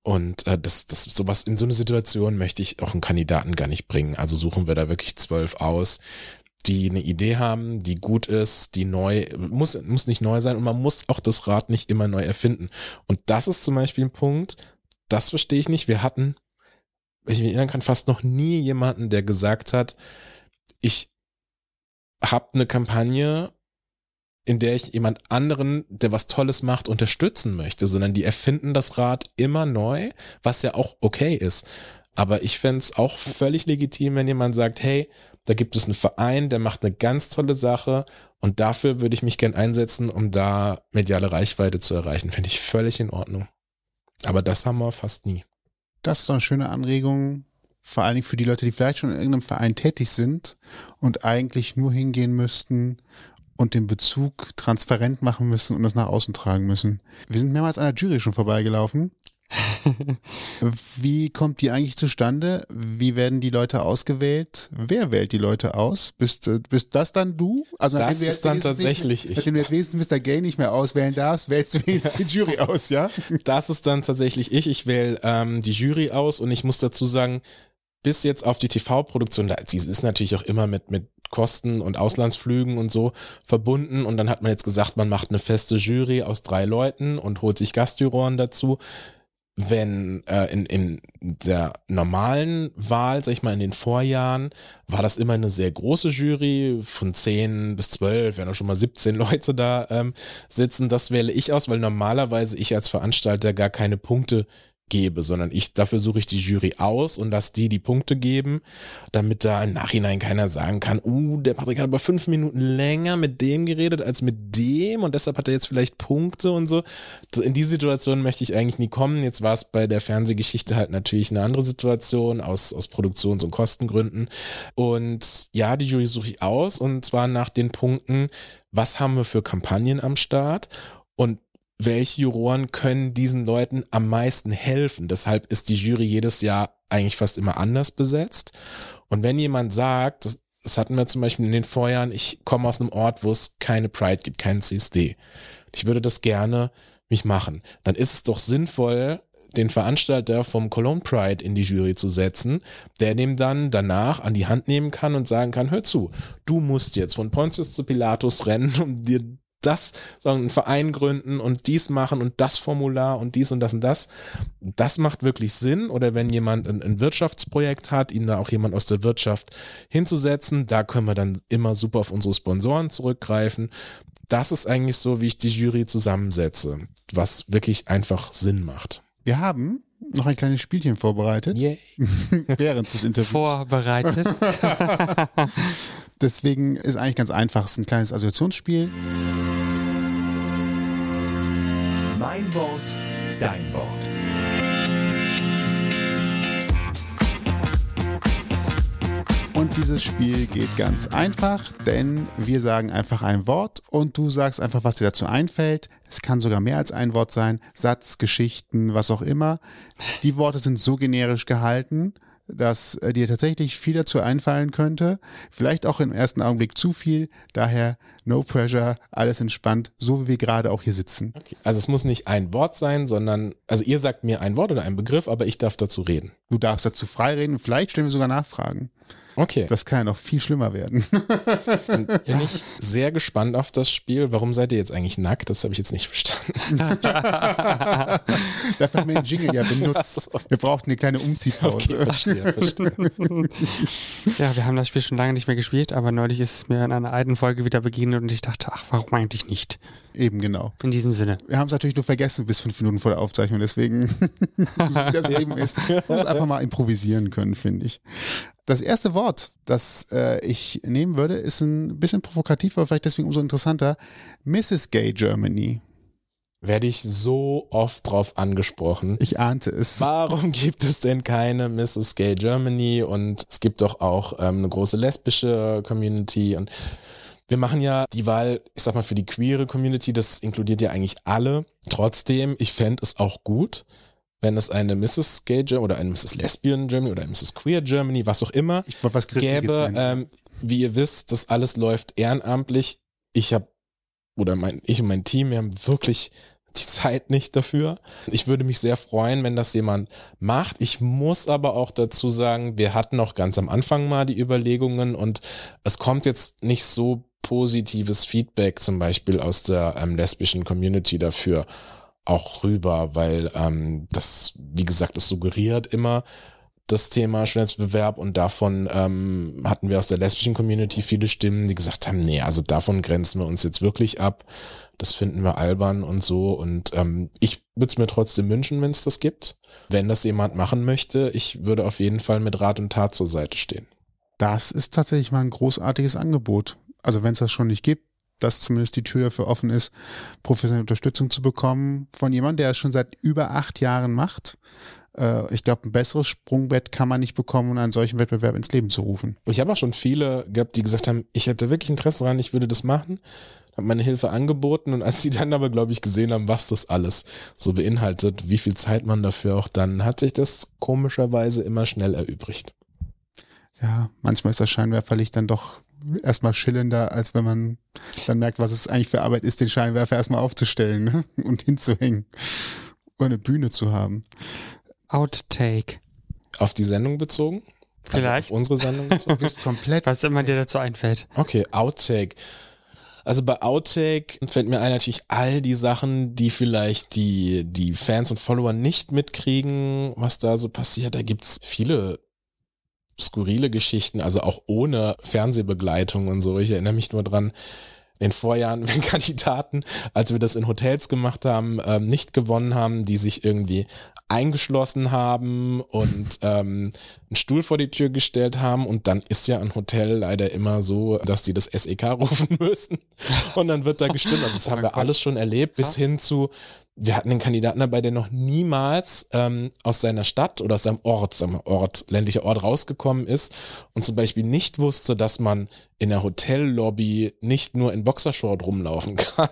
S5: und äh, das, das sowas in so eine Situation möchte ich auch einen Kandidaten gar nicht bringen. Also suchen wir da wirklich zwölf aus, die eine Idee haben, die gut ist, die neu, muss, muss nicht neu sein und man muss auch das Rad nicht immer neu erfinden. Und das ist zum Beispiel ein Punkt, das verstehe ich nicht. Wir hatten, wenn ich mich erinnern kann, fast noch nie jemanden, der gesagt hat, ich habe eine Kampagne in der ich jemand anderen, der was Tolles macht, unterstützen möchte, sondern die erfinden das Rad immer neu, was ja auch okay ist. Aber ich fände es auch völlig legitim, wenn jemand sagt, hey, da gibt es einen Verein, der macht eine ganz tolle Sache und dafür würde ich mich gern einsetzen, um da mediale Reichweite zu erreichen. Fände ich völlig in Ordnung. Aber das haben wir fast nie.
S1: Das ist so eine schöne Anregung, vor allen Dingen für die Leute, die vielleicht schon in irgendeinem Verein tätig sind und eigentlich nur hingehen müssten und den Bezug transparent machen müssen und das nach außen tragen müssen. Wir sind mehrmals an der Jury schon vorbeigelaufen. Wie kommt die eigentlich zustande? Wie werden die Leute ausgewählt? Wer wählt die Leute aus? Bist, äh, bist das dann du?
S5: Also das ist dann tatsächlich
S1: nicht, ich. Nachdem du jetzt wenigstens Mr. Gay nicht mehr auswählen darfst, wählst du wenigstens die Jury aus, ja?
S5: Das ist dann tatsächlich ich. Ich wähle ähm, die Jury aus und ich muss dazu sagen, bis jetzt auf die TV-Produktion, sie ist natürlich auch immer mit, mit Kosten und Auslandsflügen und so verbunden. Und dann hat man jetzt gesagt, man macht eine feste Jury aus drei Leuten und holt sich Gastjuroren dazu. Wenn äh, in, in der normalen Wahl, sag ich mal, in den Vorjahren, war das immer eine sehr große Jury von zehn bis zwölf, wenn auch schon mal 17 Leute da ähm, sitzen. Das wähle ich aus, weil normalerweise ich als Veranstalter gar keine Punkte gebe, sondern ich, dafür suche ich die Jury aus und dass die die Punkte geben, damit da im Nachhinein keiner sagen kann, uh, der Patrick hat aber fünf Minuten länger mit dem geredet als mit dem und deshalb hat er jetzt vielleicht Punkte und so. In die Situation möchte ich eigentlich nie kommen. Jetzt war es bei der Fernsehgeschichte halt natürlich eine andere Situation aus, aus Produktions- und Kostengründen. Und ja, die Jury suche ich aus und zwar nach den Punkten, was haben wir für Kampagnen am Start und welche Juroren können diesen Leuten am meisten helfen. Deshalb ist die Jury jedes Jahr eigentlich fast immer anders besetzt. Und wenn jemand sagt, das, das hatten wir zum Beispiel in den Vorjahren, ich komme aus einem Ort, wo es keine Pride gibt, keinen CSD. Ich würde das gerne mich machen. Dann ist es doch sinnvoll, den Veranstalter vom Cologne Pride in die Jury zu setzen, der dem dann danach an die Hand nehmen kann und sagen kann, hör zu, du musst jetzt von Pontius zu Pilatus rennen, um dir das, sondern einen Verein gründen und dies machen und das Formular und dies und das und das. Das macht wirklich Sinn. Oder wenn jemand ein, ein Wirtschaftsprojekt hat, ihm da auch jemand aus der Wirtschaft hinzusetzen, da können wir dann immer super auf unsere Sponsoren zurückgreifen. Das ist eigentlich so, wie ich die Jury zusammensetze, was wirklich einfach Sinn macht.
S1: Wir haben noch ein kleines Spielchen vorbereitet.
S5: Yay.
S1: Während des Interviews.
S2: Vorbereitet.
S1: Deswegen ist eigentlich ganz einfach. Es ist ein kleines Assoziationsspiel.
S3: Mein Wort, dein Wort.
S1: Und dieses Spiel geht ganz einfach, denn wir sagen einfach ein Wort und du sagst einfach, was dir dazu einfällt. Es kann sogar mehr als ein Wort sein, Satz, Geschichten, was auch immer. Die Worte sind so generisch gehalten, dass äh, dir tatsächlich viel dazu einfallen könnte. Vielleicht auch im ersten Augenblick zu viel. Daher no pressure, alles entspannt, so wie wir gerade auch hier sitzen.
S5: Okay. Also es muss nicht ein Wort sein, sondern, also ihr sagt mir ein Wort oder ein Begriff, aber ich darf dazu reden.
S1: Du darfst dazu frei reden. Vielleicht stellen wir sogar Nachfragen.
S5: Okay.
S1: Das kann ja noch viel schlimmer werden.
S5: Dann bin ich sehr gespannt auf das Spiel. Warum seid ihr jetzt eigentlich nackt? Das habe ich jetzt nicht verstanden.
S1: Dafür haben wir den Jingle ja benutzt. Wir brauchten eine kleine Umziehpause.
S5: Okay, verstehe, verstehe.
S2: Ja, wir haben das Spiel schon lange nicht mehr gespielt, aber neulich ist es mir in einer alten Folge wieder begegnet und ich dachte, ach, warum eigentlich nicht?
S1: Eben genau.
S2: In diesem Sinne.
S1: Wir haben es natürlich nur vergessen bis fünf Minuten vor der Aufzeichnung, deswegen, so wie das Leben ist, man muss einfach mal improvisieren können, finde ich. Das erste Wort, das äh, ich nehmen würde, ist ein bisschen provokativ, aber vielleicht deswegen umso interessanter. Mrs. Gay Germany.
S5: Werde ich so oft drauf angesprochen.
S1: Ich ahnte es.
S5: Warum gibt es denn keine Mrs. Gay Germany? Und es gibt doch auch ähm, eine große lesbische Community und wir machen ja die Wahl, ich sag mal, für die queere Community, das inkludiert ja eigentlich alle. Trotzdem, ich fände es auch gut, wenn es eine Mrs. Gay Germany oder eine Mrs. Lesbian Germany oder eine Mrs. Queer Germany, was auch immer,
S1: Ich was
S5: gäbe. Ähm, wie ihr wisst, das alles läuft ehrenamtlich. Ich habe oder mein ich und mein Team, wir haben wirklich die Zeit nicht dafür. Ich würde mich sehr freuen, wenn das jemand macht. Ich muss aber auch dazu sagen, wir hatten noch ganz am Anfang mal die Überlegungen und es kommt jetzt nicht so positives Feedback zum Beispiel aus der ähm, lesbischen Community dafür auch rüber, weil ähm, das, wie gesagt, es suggeriert immer das Thema Schönheitsbewerb und davon ähm, hatten wir aus der lesbischen Community viele Stimmen, die gesagt haben, nee, also davon grenzen wir uns jetzt wirklich ab. Das finden wir albern und so. Und ähm, ich würde es mir trotzdem wünschen, wenn es das gibt. Wenn das jemand machen möchte, ich würde auf jeden Fall mit Rat und Tat zur Seite stehen.
S1: Das ist tatsächlich mal ein großartiges Angebot. Also wenn es das schon nicht gibt, dass zumindest die Tür dafür offen ist, professionelle Unterstützung zu bekommen von jemandem, der es schon seit über acht Jahren macht. Äh, ich glaube, ein besseres Sprungbett kann man nicht bekommen, um einen solchen Wettbewerb ins Leben zu rufen.
S5: Ich habe auch schon viele gehabt, die gesagt haben, ich hätte wirklich Interesse daran, ich würde das machen. Habe meine Hilfe angeboten und als sie dann aber, glaube ich, gesehen haben, was das alles so beinhaltet, wie viel Zeit man dafür auch dann, hat sich das komischerweise immer schnell erübrigt.
S1: Ja, manchmal ist das Scheinwerferlicht dann doch erstmal schillender, als wenn man dann merkt, was es eigentlich für Arbeit ist, den Scheinwerfer erstmal aufzustellen ne? und hinzuhängen. Oder eine Bühne zu haben.
S2: Outtake.
S5: Auf die Sendung bezogen? Also
S2: Vielleicht.
S5: auf unsere Sendung bezogen?
S1: Du bist komplett.
S2: Was immer dir dazu einfällt.
S5: Okay, Outtake. Also bei Outtake fällt mir ein natürlich all die Sachen, die vielleicht die, die Fans und Follower nicht mitkriegen, was da so passiert. Da gibt's viele skurrile Geschichten, also auch ohne Fernsehbegleitung und so. Ich erinnere mich nur dran, in den Vorjahren, wenn Kandidaten, als wir das in Hotels gemacht haben, ähm, nicht gewonnen haben, die sich irgendwie eingeschlossen haben und ähm, einen Stuhl vor die Tür gestellt haben und dann ist ja ein Hotel leider immer so, dass die das SEK rufen müssen und dann wird da gestimmt. Also das
S2: Oh
S5: haben wir alles schon erlebt, bis hin zu wir hatten einen Kandidaten dabei, der noch niemals ähm, aus seiner Stadt oder aus seinem Ort, wir Ort, ländlicher Ort rausgekommen ist und zum Beispiel nicht wusste, dass man in der Hotellobby nicht nur in Boxershort rumlaufen kann,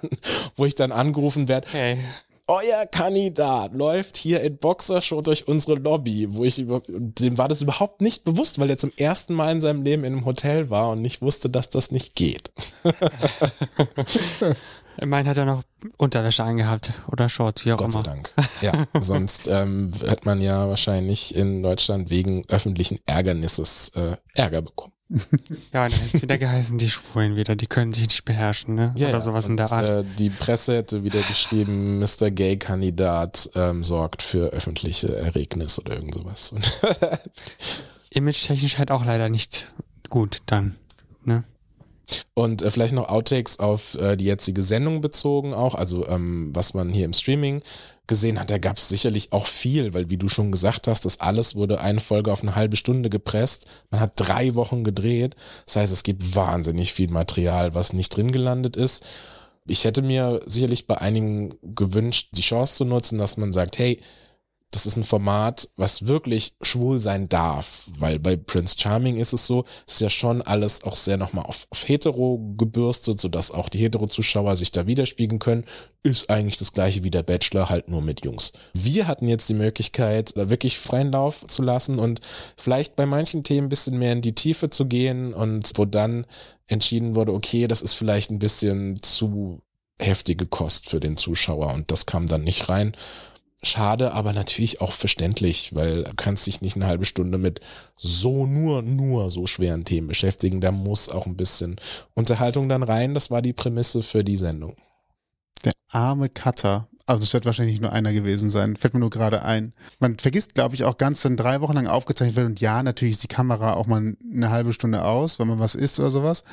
S5: wo ich dann angerufen werde,
S2: Hey.
S5: euer Kandidat läuft hier in Boxershort durch unsere Lobby, wo ich dem war das überhaupt nicht bewusst, weil er zum ersten Mal in seinem Leben in einem Hotel war und nicht wusste, dass das nicht geht.
S2: Immerhin hat er noch Unterwäsche angehabt oder Shorts, wie auch
S5: Gott sei
S2: immer.
S5: Dank. Ja, sonst ähm, hat man ja wahrscheinlich in Deutschland wegen öffentlichen Ärgernisses äh, Ärger bekommen.
S2: Ja, und dann hätte es wieder geheißen, die Schwulen wieder, die können sich nicht beherrschen, ne? oder sowas in der
S5: Und,
S2: Art.
S5: Äh, die Presse hätte wieder geschrieben, Mr. Gay-Kandidat ähm, sorgt für öffentliche Erregnisse oder irgend sowas. Und
S2: Image-technisch halt auch leider nicht gut dann. Ne?
S5: Und äh, vielleicht noch Outtakes auf äh, die jetzige Sendung bezogen auch, also ähm, was man hier im Streaming gesehen hat, da gab es sicherlich auch viel, weil wie du schon gesagt hast, das alles wurde eine Folge auf eine halbe Stunde gepresst. Man hat drei Wochen gedreht. Das heißt, es gibt wahnsinnig viel Material, was nicht drin gelandet ist. Ich hätte mir sicherlich bei einigen gewünscht, die Chance zu nutzen, dass man sagt, hey, das ist ein Format, was wirklich schwul sein darf, weil bei Prince Charming ist es so, ist ja schon alles auch sehr nochmal auf, auf hetero gebürstet, sodass auch die hetero-Zuschauer sich da widerspiegeln können, ist eigentlich das gleiche wie der Bachelor, halt nur mit Jungs. Wir hatten jetzt die Möglichkeit, da wirklich freien Lauf zu lassen und vielleicht bei manchen Themen ein bisschen mehr in die Tiefe zu gehen und wo dann entschieden wurde, okay, das ist vielleicht ein bisschen zu heftige Kost für den Zuschauer und das kam dann nicht rein. Schade, aber natürlich auch verständlich, weil du kannst dich nicht eine halbe Stunde mit so nur, nur so schweren Themen beschäftigen. Da muss auch ein bisschen Unterhaltung dann rein. Das war die Prämisse für die Sendung.
S1: Der arme Cutter. Also das wird wahrscheinlich nur einer gewesen sein. Fällt mir nur gerade ein. Man vergisst, glaube ich, auch ganz, wenn drei Wochen lang aufgezeichnet wird und ja, natürlich ist die Kamera auch mal eine halbe Stunde aus, wenn man was isst oder sowas.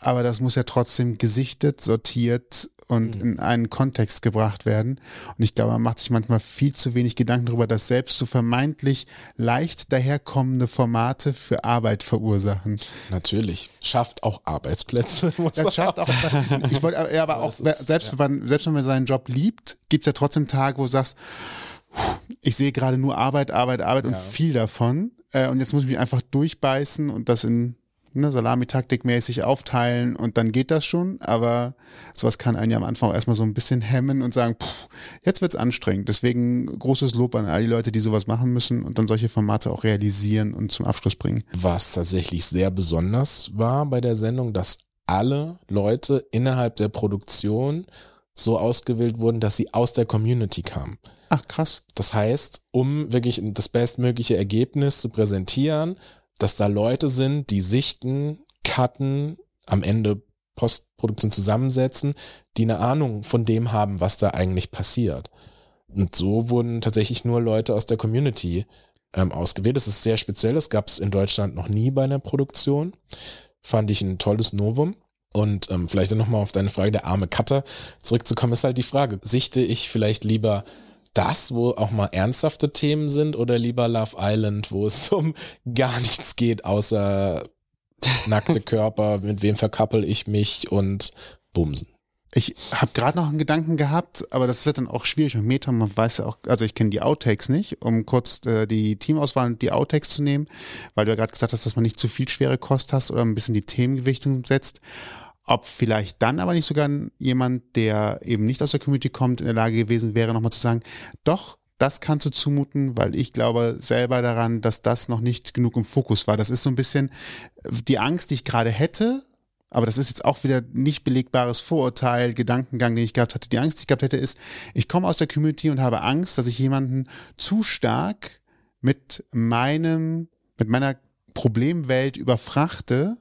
S1: Aber das muss ja trotzdem gesichtet, sortiert und mhm. in einen Kontext gebracht werden. Und ich glaube, man macht sich manchmal viel zu wenig Gedanken darüber, dass selbst so vermeintlich leicht daherkommende Formate für Arbeit verursachen.
S5: Natürlich. Schafft auch Arbeitsplätze.
S1: Das schafft auch, ich wollte, ja, aber auch, ist, selbst, ja. wenn man, selbst wenn man seinen Job liebt, gibt es ja trotzdem Tage, wo du sagst, ich sehe gerade nur Arbeit, Arbeit, Arbeit ja. und viel davon. Äh, und jetzt muss ich mich einfach durchbeißen und das in ne, Salamitaktik-mäßig aufteilen und dann geht das schon. Aber sowas kann einen ja am Anfang auch erstmal so ein bisschen hemmen und sagen, pff, jetzt wird's anstrengend. Deswegen großes Lob an all die Leute, die sowas machen müssen und dann solche Formate auch realisieren und zum Abschluss bringen.
S5: Was tatsächlich sehr besonders war bei der Sendung, dass alle Leute innerhalb der Produktion so ausgewählt wurden, dass sie aus der Community kamen.
S1: Ach krass.
S5: Das heißt, um wirklich das bestmögliche Ergebnis zu präsentieren, dass da Leute sind, die sichten, cutten, am Ende Postproduktion zusammensetzen, die eine Ahnung von dem haben, was da eigentlich passiert. Und so wurden tatsächlich nur Leute aus der Community ähm, ausgewählt. Das ist sehr speziell. Das gab es in Deutschland noch nie bei einer Produktion. Fand ich ein tolles Novum. Und ähm, vielleicht nochmal auf deine Frage, der arme Cutter zurückzukommen, ist halt die Frage, sichte ich vielleicht lieber das, wo auch mal ernsthafte Themen sind oder lieber Love Island, wo es um gar nichts geht, außer nackte Körper, mit wem verkappel ich mich und Bumsen.
S1: Ich habe gerade noch einen Gedanken gehabt, aber das wird dann auch schwierig und Meta, man weiß ja auch, also ich kenne die Outtakes nicht, um kurz äh, die Teamauswahl und die Outtakes zu nehmen, weil du ja gerade gesagt hast, dass man nicht zu viel schwere Kost hast oder ein bisschen die Themengewichtung setzt ob vielleicht dann aber nicht sogar jemand, der eben nicht aus der Community kommt, in der Lage gewesen wäre, nochmal zu sagen, doch, das kannst du zumuten, weil ich glaube selber daran, dass das noch nicht genug im Fokus war. Das ist so ein bisschen die Angst, die ich gerade hätte, aber das ist jetzt auch wieder nicht belegbares Vorurteil, Gedankengang, den ich gehabt hatte. Die Angst, die ich gehabt hätte, ist, ich komme aus der Community und habe Angst, dass ich jemanden zu stark mit meinem, mit meiner Problemwelt überfrachte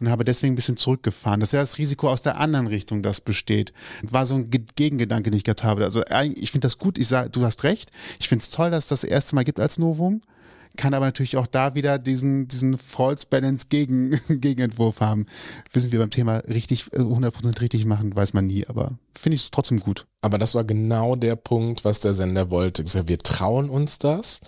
S1: und habe deswegen ein bisschen zurückgefahren. Das ist ja das Risiko aus der anderen Richtung, das besteht. War so ein Gegengedanke, den ich gehabt habe. Also ich finde das gut, ich sage, du hast recht. Ich finde es toll, dass es das erste Mal gibt als Novum. Kann aber natürlich auch da wieder diesen, diesen False Balance Gegen, Gegenentwurf haben. Wissen wir beim Thema richtig, 100% äh, richtig machen, weiß man nie, aber finde ich es trotzdem gut.
S5: Aber das war genau der Punkt, was der Sender wollte. Wir trauen uns das,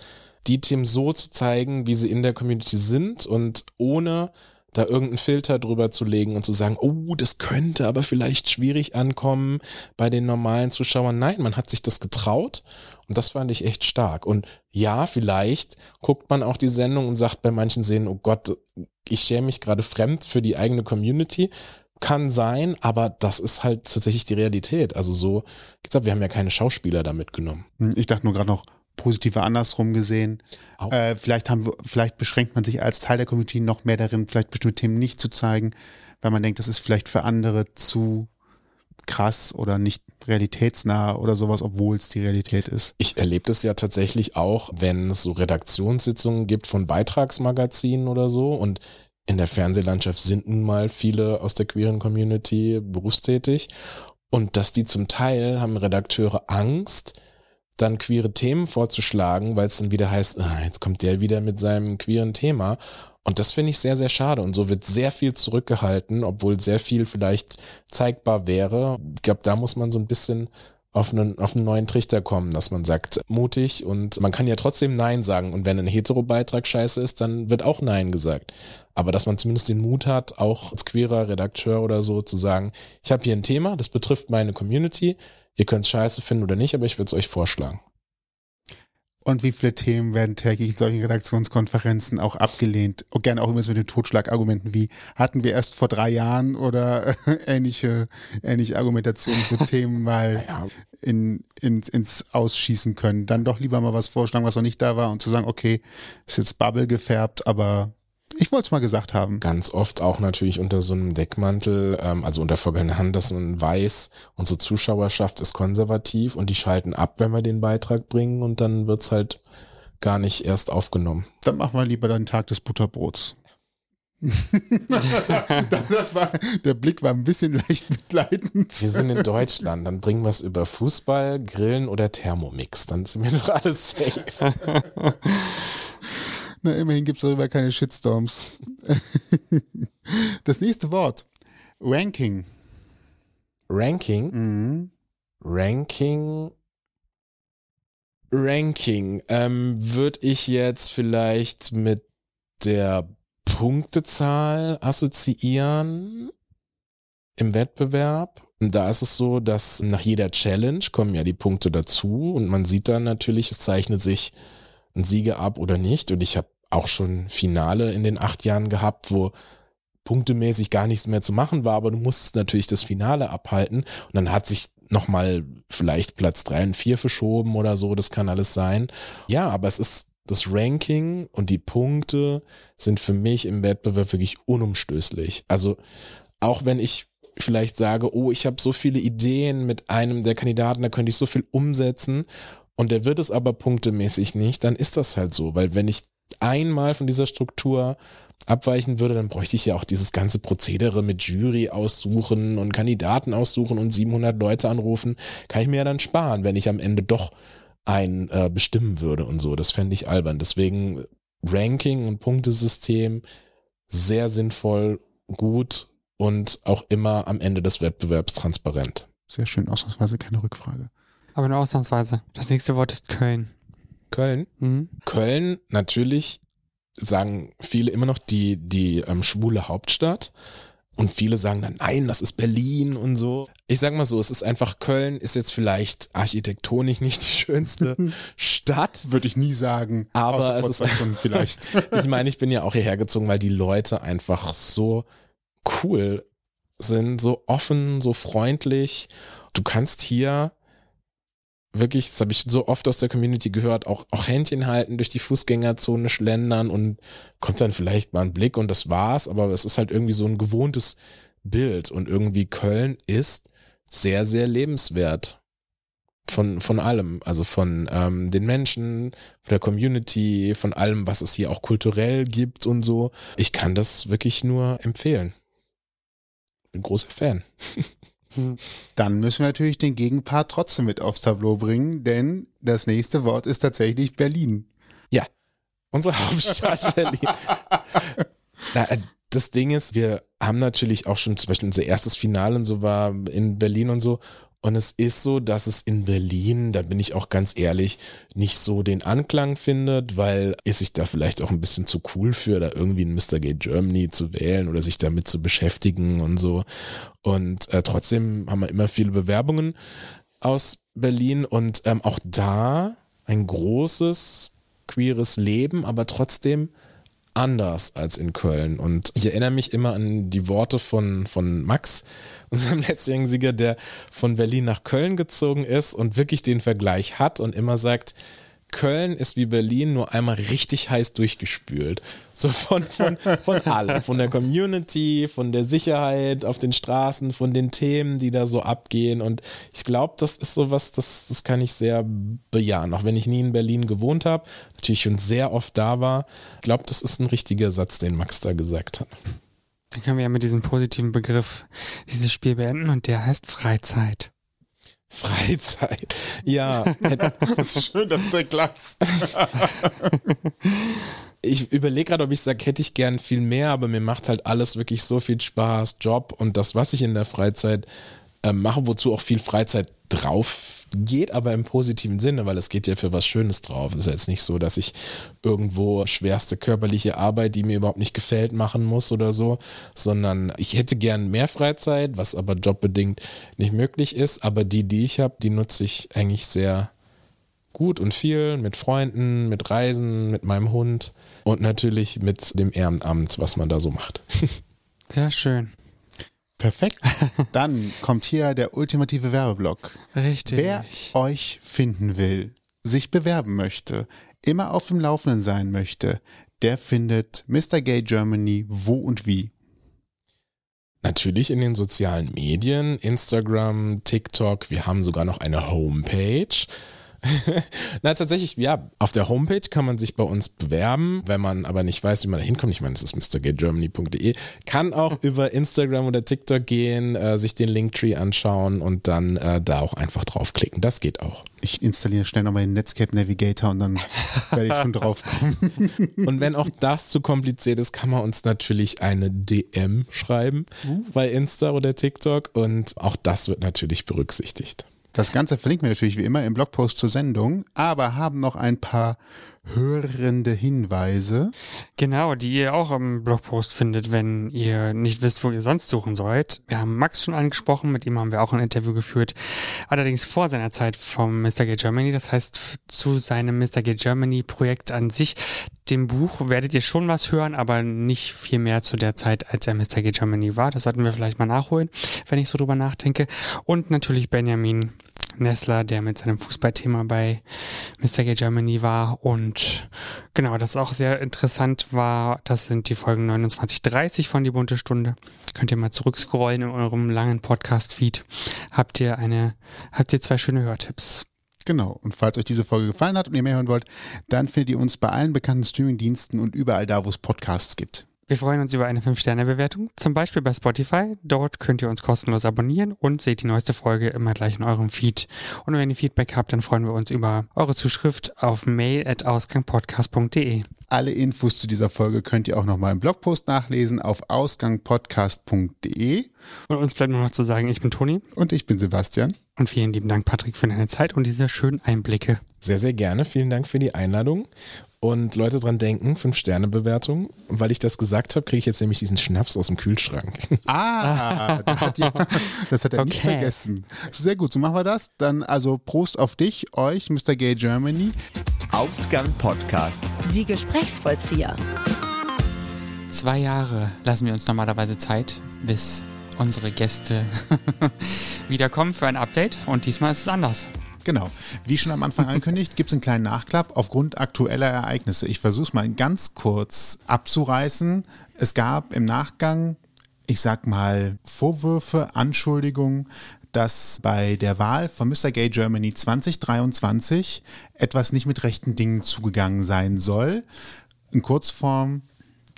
S5: die Themen so zu zeigen, wie sie in der Community sind und ohne da irgendeinen Filter drüber zu legen und zu sagen, oh, das könnte aber vielleicht schwierig ankommen bei den normalen Zuschauern. Nein, man hat sich das getraut und das fand ich echt stark. Und ja, vielleicht guckt man auch die Sendung und sagt bei manchen Szenen, oh Gott, ich schäme mich gerade fremd für die eigene Community. Kann sein, aber das ist halt tatsächlich die Realität. Also so, gesagt, wir haben ja keine Schauspieler da mitgenommen.
S1: Hm, ich dachte nur gerade noch, positiver andersrum gesehen. Äh, vielleicht haben wir, vielleicht beschränkt man sich als Teil der Community noch mehr darin, vielleicht bestimmte Themen nicht zu zeigen, weil man denkt, das ist vielleicht für andere zu krass oder nicht realitätsnah oder sowas, obwohl es die Realität ist.
S5: Ich erlebe das ja tatsächlich auch, wenn es so Redaktionssitzungen gibt von Beitragsmagazinen oder so und in der Fernsehlandschaft sind nun mal viele aus der queeren Community berufstätig und dass die zum Teil haben Redakteure Angst, dann queere Themen vorzuschlagen, weil es dann wieder heißt, ah, jetzt kommt der wieder mit seinem queeren Thema. Und das finde ich sehr, sehr schade. Und so wird sehr viel zurückgehalten, obwohl sehr viel vielleicht zeigbar wäre. Ich glaube, da muss man so ein bisschen auf einen, auf einen neuen Trichter kommen, dass man sagt, mutig und man kann ja trotzdem Nein sagen. Und wenn ein Hetero-Beitrag scheiße ist, dann wird auch Nein gesagt. Aber dass man zumindest den Mut hat, auch als queerer Redakteur oder so zu sagen, ich habe hier ein Thema, das betrifft meine Community, Ihr könnt es scheiße finden oder nicht, aber ich würde es euch vorschlagen.
S1: Und wie viele Themen werden täglich in solchen Redaktionskonferenzen auch abgelehnt? Und gerne auch immer so mit den Totschlagargumenten wie, hatten wir erst vor drei Jahren oder ähnliche, ähnliche Argumentationen zu Themen mal in, in, ins Ausschießen können. Dann doch lieber mal was vorschlagen, was noch nicht da war und zu sagen, okay, ist jetzt Bubble gefärbt, aber ich wollte es mal gesagt haben.
S5: Ganz oft auch natürlich unter so einem Deckmantel, ähm, also unter vorgehaltener Hand, dass man weiß, unsere Zuschauerschaft ist konservativ und die schalten ab, wenn wir den Beitrag bringen und dann wird's halt gar nicht erst aufgenommen.
S1: Dann machen wir lieber den Tag des Butterbrots. das war, der Blick war ein bisschen leicht mitleidend.
S5: Wir sind in Deutschland, dann bringen wir es über Fußball, Grillen oder Thermomix. Dann sind wir doch alles safe.
S1: Na, immerhin gibt es darüber keine Shitstorms. Das nächste Wort. Ranking.
S5: Ranking?
S1: Mhm.
S5: Ranking. Ranking. Ähm, Würde ich jetzt vielleicht mit der Punktezahl assoziieren im Wettbewerb. Da ist es so, dass nach jeder Challenge kommen ja die Punkte dazu und man sieht dann natürlich, es zeichnet sich ein Sieger ab oder nicht. Und ich habe auch schon Finale in den acht Jahren gehabt, wo punktemäßig gar nichts mehr zu machen war, aber du musstest natürlich das Finale abhalten und dann hat sich nochmal vielleicht Platz drei und vier verschoben oder so, das kann alles sein. Ja, aber es ist das Ranking und die Punkte sind für mich im Wettbewerb wirklich unumstößlich. Also auch wenn ich vielleicht sage, oh, ich habe so viele Ideen mit einem der Kandidaten, da könnte ich so viel umsetzen und der wird es aber punktemäßig nicht, dann ist das halt so, weil wenn ich einmal von dieser Struktur abweichen würde, dann bräuchte ich ja auch dieses ganze Prozedere mit Jury aussuchen und Kandidaten aussuchen und 700 Leute anrufen, kann ich mir ja dann sparen, wenn ich am Ende doch einen äh, bestimmen würde und so. Das fände ich albern. Deswegen Ranking und Punktesystem sehr sinnvoll, gut und auch immer am Ende des Wettbewerbs transparent.
S1: Sehr schön, ausnahmsweise keine Rückfrage.
S2: Aber nur ausnahmsweise. Das nächste Wort ist Köln.
S5: Köln.
S2: Mhm.
S5: Köln natürlich sagen viele immer noch die die ähm, schwule Hauptstadt und viele sagen dann nein, das ist Berlin und so. Ich sag mal so, es ist einfach Köln ist jetzt vielleicht architektonisch nicht die schönste Stadt,
S1: Würde ich nie sagen.
S5: Aber es ist-
S1: vielleicht.
S5: ich meine, ich bin ja auch hierher gezogen, weil die Leute einfach so cool sind, so offen, so freundlich. Du kannst hier wirklich, das habe ich so oft aus der Community gehört, auch, auch Händchen halten, durch die Fußgängerzone schlendern und kommt dann vielleicht mal ein Blick und das war's, aber es ist halt irgendwie so ein gewohntes Bild und irgendwie Köln ist sehr, sehr lebenswert. Von, von allem, also von ähm, den Menschen, von der Community, von allem, was es hier auch kulturell gibt und so. Ich kann das wirklich nur empfehlen. Bin großer Fan.
S1: Dann müssen wir natürlich den Gegenpart trotzdem mit aufs Tableau bringen, denn das nächste Wort ist tatsächlich Berlin.
S5: Unsere Hauptstadt Berlin. Na, äh, das Ding ist, wir haben natürlich auch schon zum Beispiel unser erstes Finale und so war in Berlin und so. Und es ist so, dass es in Berlin, da bin ich auch ganz ehrlich, nicht so den Anklang findet, weil es sich da vielleicht auch ein bisschen zu cool für, da irgendwie ein Mr. Gay Germany zu wählen oder sich damit zu beschäftigen und so. Und äh, trotzdem haben wir immer viele Bewerbungen aus Berlin und ähm, auch da ein großes queeres Leben, aber trotzdem anders als in Köln. Und ich erinnere mich immer an die Worte von, von Max, unserem letztjährigen Sieger, der von Berlin nach Köln gezogen ist und wirklich den Vergleich hat und immer sagt, Köln ist wie Berlin nur einmal richtig heiß durchgespült. So von, von, von allem. Von der Community, von der Sicherheit auf den Straßen, von den Themen, die da so abgehen. Und ich glaube, das ist sowas, das, das kann ich sehr bejahen. Auch wenn ich nie in Berlin gewohnt habe, natürlich schon sehr oft da war. Ich glaube, das ist ein richtiger Satz, den Max da gesagt hat.
S2: Dann können wir ja mit diesem positiven Begriff dieses Spiel beenden und der heißt Freizeit.
S5: Freizeit. Ja,
S1: Das ist schön, dass du lachst.
S5: ich überlege gerade, ob ich sage, hätte ich gern viel mehr, aber mir macht halt alles wirklich so viel Spaß, Job und das, was ich in der Freizeit äh, mache, wozu auch viel Freizeit drauf geht, aber im positiven Sinne, weil es geht ja für was Schönes drauf. Es ist jetzt nicht so, dass ich irgendwo schwerste körperliche Arbeit, die mir überhaupt nicht gefällt, machen muss oder so, sondern ich hätte gern mehr Freizeit, was aber jobbedingt nicht möglich ist, aber die, die ich habe, die nutze ich eigentlich sehr gut und viel mit Freunden, mit Reisen, mit meinem Hund und natürlich mit dem Ehrenamt, was man da so macht.
S2: Sehr schön.
S1: Perfekt. Dann kommt hier der ultimative Werbeblock.
S2: Richtig.
S1: Wer euch finden will, sich bewerben möchte, immer auf dem Laufenden sein möchte, der findet Mr. Gay Germany wo und wie.
S5: Natürlich in den sozialen Medien, Instagram, TikTok, wir haben sogar noch eine Homepage. Na, tatsächlich, ja, auf der Homepage kann man sich bei uns bewerben, wenn man aber nicht weiß, wie man da hinkommt. Ich meine, das ist mrgaygermany.de. Kann auch über Instagram oder TikTok gehen, äh, sich den Linktree anschauen und dann äh, da auch einfach draufklicken. Das geht auch.
S1: Ich installiere schnell nochmal den Netscape Navigator und dann werde ich schon draufkommen.
S5: und wenn auch das zu kompliziert ist, kann man uns natürlich eine DM schreiben uh. bei Insta oder TikTok und auch das wird natürlich berücksichtigt.
S1: Das Ganze verlinken wir natürlich wie immer im Blogpost zur Sendung, aber haben noch ein paar hörende Hinweise.
S2: Genau, die ihr auch im Blogpost findet, wenn ihr nicht wisst, wo ihr sonst suchen sollt. Wir haben Max schon angesprochen, mit ihm haben wir auch ein Interview geführt, allerdings vor seiner Zeit vom Mr. Gay Germany, das heißt zu seinem Mr. Gay Germany Projekt an sich. Dem Buch werdet ihr schon was hören, aber nicht viel mehr zu der Zeit, als er Mr. Gay Germany war. Das sollten wir vielleicht mal nachholen, wenn ich so drüber nachdenke. Und natürlich Benjamin Nessler, der mit seinem Fußballthema bei Mr. Gay Germany war. Und genau, das auch sehr interessant war, das sind die Folgen 29, 30 von Die Bunte Stunde. Könnt ihr mal zurückscrollen in eurem langen Podcast-Feed. Habt ihr eine, habt ihr zwei schöne Hörtipps.
S1: Genau. Und falls euch diese Folge gefallen hat und ihr mehr hören wollt, dann findet ihr uns bei allen bekannten Streamingdiensten und überall da, wo es Podcasts gibt.
S2: Wir freuen uns über eine 5-Sterne-Bewertung, zum Beispiel bei Spotify. Dort könnt ihr uns kostenlos abonnieren und seht die neueste Folge immer gleich in eurem Feed. Und wenn ihr Feedback habt, dann freuen wir uns über eure Zuschrift auf mail.ausgangpodcast.de.
S1: Alle Infos zu dieser Folge könnt ihr auch nochmal im Blogpost nachlesen auf ausgangpodcast.de.
S2: Und uns bleibt nur noch zu sagen, ich bin Toni.
S1: Und ich bin Sebastian.
S2: Und vielen lieben Dank, Patrick, für deine Zeit und diese schönen Einblicke.
S5: Sehr, sehr gerne. Vielen Dank für die Einladung und Leute dran denken, 5-Sterne-Bewertung. Und weil ich das gesagt habe, kriege ich jetzt nämlich diesen Schnaps aus dem Kühlschrank.
S1: Ah, das hat, die, das hat er okay. nicht vergessen. Sehr gut, so machen wir das. Dann also Prost auf dich, euch, Mr. Gay Germany.
S3: Ausgang Podcast.
S4: Die Gesprächsvollzieher.
S2: Zwei Jahre lassen wir uns normalerweise Zeit, bis unsere Gäste wiederkommen für ein Update. Und diesmal ist es anders.
S1: Genau. Wie schon am Anfang angekündigt, gibt es einen kleinen Nachklapp aufgrund aktueller Ereignisse. Ich versuche es mal ganz kurz abzureißen. Es gab im Nachgang, ich sag mal, Vorwürfe, Anschuldigungen, dass bei der Wahl von Mr. Gay Germany 2023 etwas nicht mit rechten Dingen zugegangen sein soll. In Kurzform,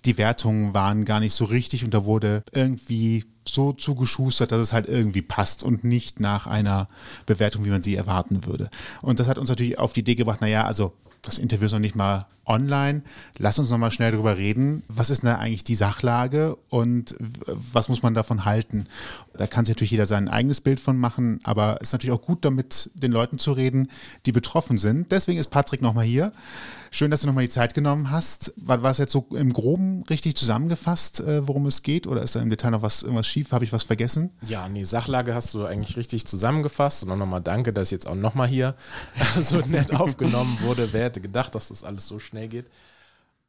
S1: die Wertungen waren gar nicht so richtig und da wurde irgendwie so zugeschustert, dass es halt irgendwie passt und nicht nach einer Bewertung, wie man sie erwarten würde. Und das hat uns natürlich auf die Idee gebracht, naja, also das Interview ist noch nicht mal online. Lass uns noch mal schnell darüber reden. Was ist denn da eigentlich die Sachlage und was muss man davon halten? Da kann sich natürlich jeder sein eigenes Bild von machen, aber es ist natürlich auch gut, damit den Leuten zu reden, die betroffen sind. Deswegen ist Patrick noch mal hier. Schön, dass du nochmal die Zeit genommen hast. War, war es jetzt so im Groben richtig zusammengefasst, äh, worum es geht? Oder ist da im Detail noch was, irgendwas schief? Habe ich was vergessen?
S5: Ja, nee, Sachlage hast du eigentlich richtig zusammengefasst. Und auch nochmal danke, dass jetzt auch nochmal hier so nett aufgenommen wurde. Wer hätte gedacht, dass das alles so schnell geht?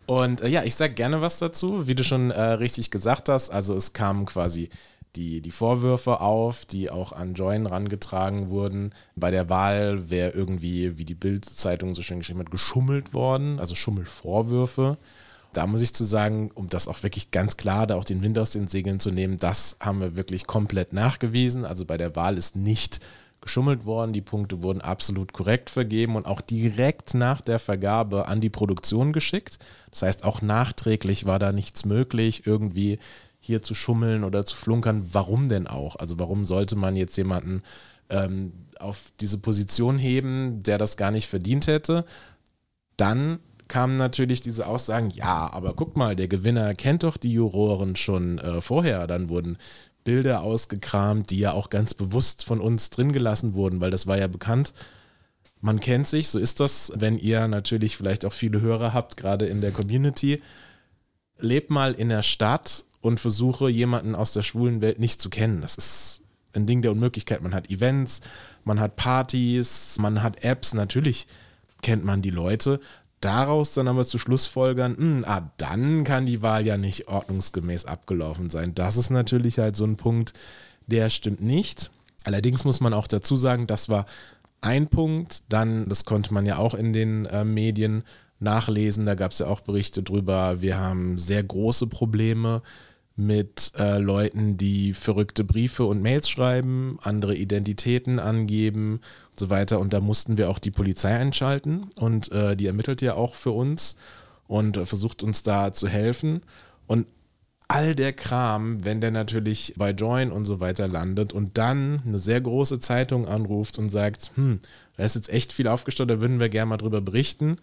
S5: Und äh, ja, ich sage gerne was dazu, wie du schon äh, richtig gesagt hast. Also es kam quasi die, die Vorwürfe auf, die auch an Join rangetragen wurden. Bei der Wahl wäre irgendwie, wie die Bild-Zeitung so schön geschrieben hat, geschummelt worden, also Schummelvorwürfe. Da muss ich zu sagen, um das auch wirklich ganz klar, da auch den Wind aus den Segeln zu nehmen, das haben wir wirklich komplett nachgewiesen. Also bei der Wahl ist nicht geschummelt worden. Die Punkte wurden absolut korrekt vergeben und auch direkt nach der Vergabe an die Produktion geschickt. Das heißt, auch nachträglich war da nichts möglich, irgendwie hier zu schummeln oder zu flunkern. Warum denn auch? Also warum sollte man jetzt jemanden ähm, auf diese Position heben, der das gar nicht verdient hätte? Dann kamen natürlich diese Aussagen, ja, aber guck mal, der Gewinner kennt doch die Juroren schon äh, vorher. Dann wurden Bilder ausgekramt, die ja auch ganz bewusst von uns drin gelassen wurden, weil das war ja bekannt. Man kennt sich, so ist das, wenn ihr natürlich vielleicht auch viele Hörer habt, gerade in der Community. Lebt mal in der Stadt und versuche jemanden aus der schwulen Welt nicht zu kennen. Das ist ein Ding der Unmöglichkeit. Man hat Events, man hat Partys, man hat Apps. Natürlich kennt man die Leute. Daraus dann aber zu Schlussfolgern, mh, hm, ah, dann kann die Wahl ja nicht ordnungsgemäß abgelaufen sein. Das ist natürlich halt so ein Punkt, der stimmt nicht. Allerdings muss man auch dazu sagen, das war ein Punkt. Dann, das konnte man ja auch in den äh, Medien nachlesen, da gab es ja auch Berichte drüber. Wir haben sehr große Probleme mit äh, Leuten, die verrückte Briefe und Mails schreiben, andere Identitäten angeben und so weiter. Und da mussten wir auch die Polizei einschalten und äh, die ermittelt ja auch für uns und äh, versucht uns da zu helfen. Und all der Kram, wenn der natürlich bei Join und so weiter landet und dann eine sehr große Zeitung anruft und sagt, hm, da ist jetzt echt viel aufgestaut, da würden wir gerne mal drüber berichten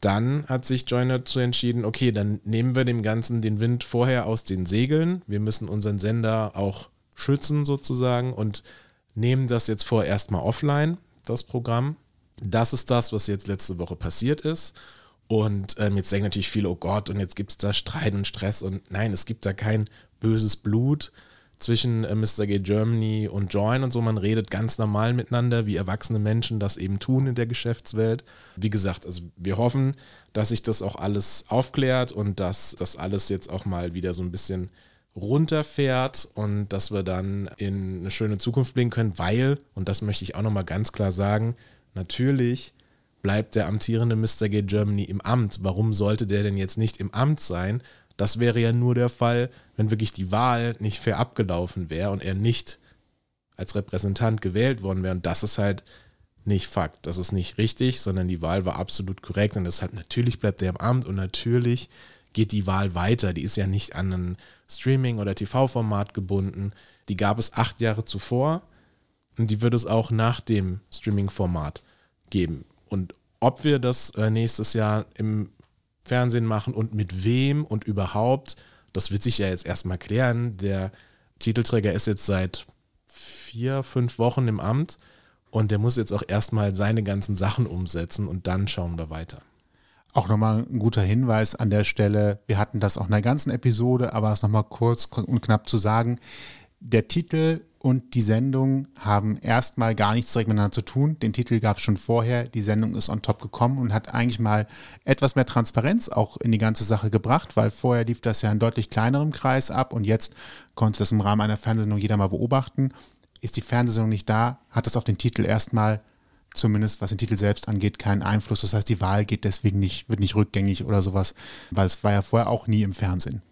S5: dann hat sich Joiner dazu entschieden, okay, dann nehmen wir dem Ganzen den Wind vorher aus den Segeln. Wir müssen unseren Sender auch schützen sozusagen und nehmen das jetzt vorerst mal offline, das Programm. Das ist das, was jetzt letzte Woche passiert ist. Und ähm, jetzt denken natürlich viele, oh Gott, und jetzt gibt es da Streit und Stress. Und nein, es gibt da kein böses Blut zwischen äh, Mr. Gay Germany und Join und so. Man redet ganz normal miteinander, wie erwachsene Menschen das eben tun in der Geschäftswelt. Wie gesagt, also wir hoffen, dass sich das auch alles aufklärt und dass das alles jetzt auch mal wieder so ein bisschen runterfährt und dass wir dann in eine schöne Zukunft blicken können, weil, und das möchte ich auch nochmal ganz klar sagen, natürlich bleibt der amtierende Mr. Gay Germany im Amt. Warum sollte der denn jetzt nicht im Amt sein? Das wäre ja nur der Fall, wenn wirklich die Wahl nicht fair abgelaufen wäre und er nicht als Repräsentant gewählt worden wäre. Und das ist halt nicht Fakt. Das ist nicht richtig, sondern die Wahl war absolut korrekt. Und deshalb natürlich bleibt er im Amt und natürlich geht die Wahl weiter. Die ist ja nicht an ein Streaming- oder TV-Format gebunden. Die gab es acht Jahre zuvor und die wird es auch nach dem Streaming-Format geben. Und ob wir das äh, nächstes Jahr im Fernsehen machen und mit wem und überhaupt. Das wird sich ja jetzt erstmal klären. Der Titelträger ist jetzt seit vier, fünf Wochen im Amt und der muss jetzt auch erstmal seine ganzen Sachen umsetzen und dann schauen wir weiter.
S1: Auch nochmal ein guter Hinweis an der Stelle. Wir hatten das auch in der ganzen Episode, aber es nochmal kurz und knapp zu sagen. Der Titel und die Sendung haben erstmal gar nichts direkt miteinander zu tun. Den Titel gab es schon vorher. Die Sendung ist on top gekommen und hat eigentlich mal etwas mehr Transparenz auch in die ganze Sache gebracht, weil vorher lief das ja in deutlich kleinerem Kreis ab und jetzt konnte das im Rahmen einer Fernsehsendung jeder mal beobachten. Ist die Fernsehsendung nicht da, hat das auf den Titel erstmal zumindest was den Titel selbst angeht, keinen Einfluss. Das heißt, die Wahl geht deswegen nicht, wird nicht rückgängig oder sowas, weil es war ja vorher auch nie im Fernsehen.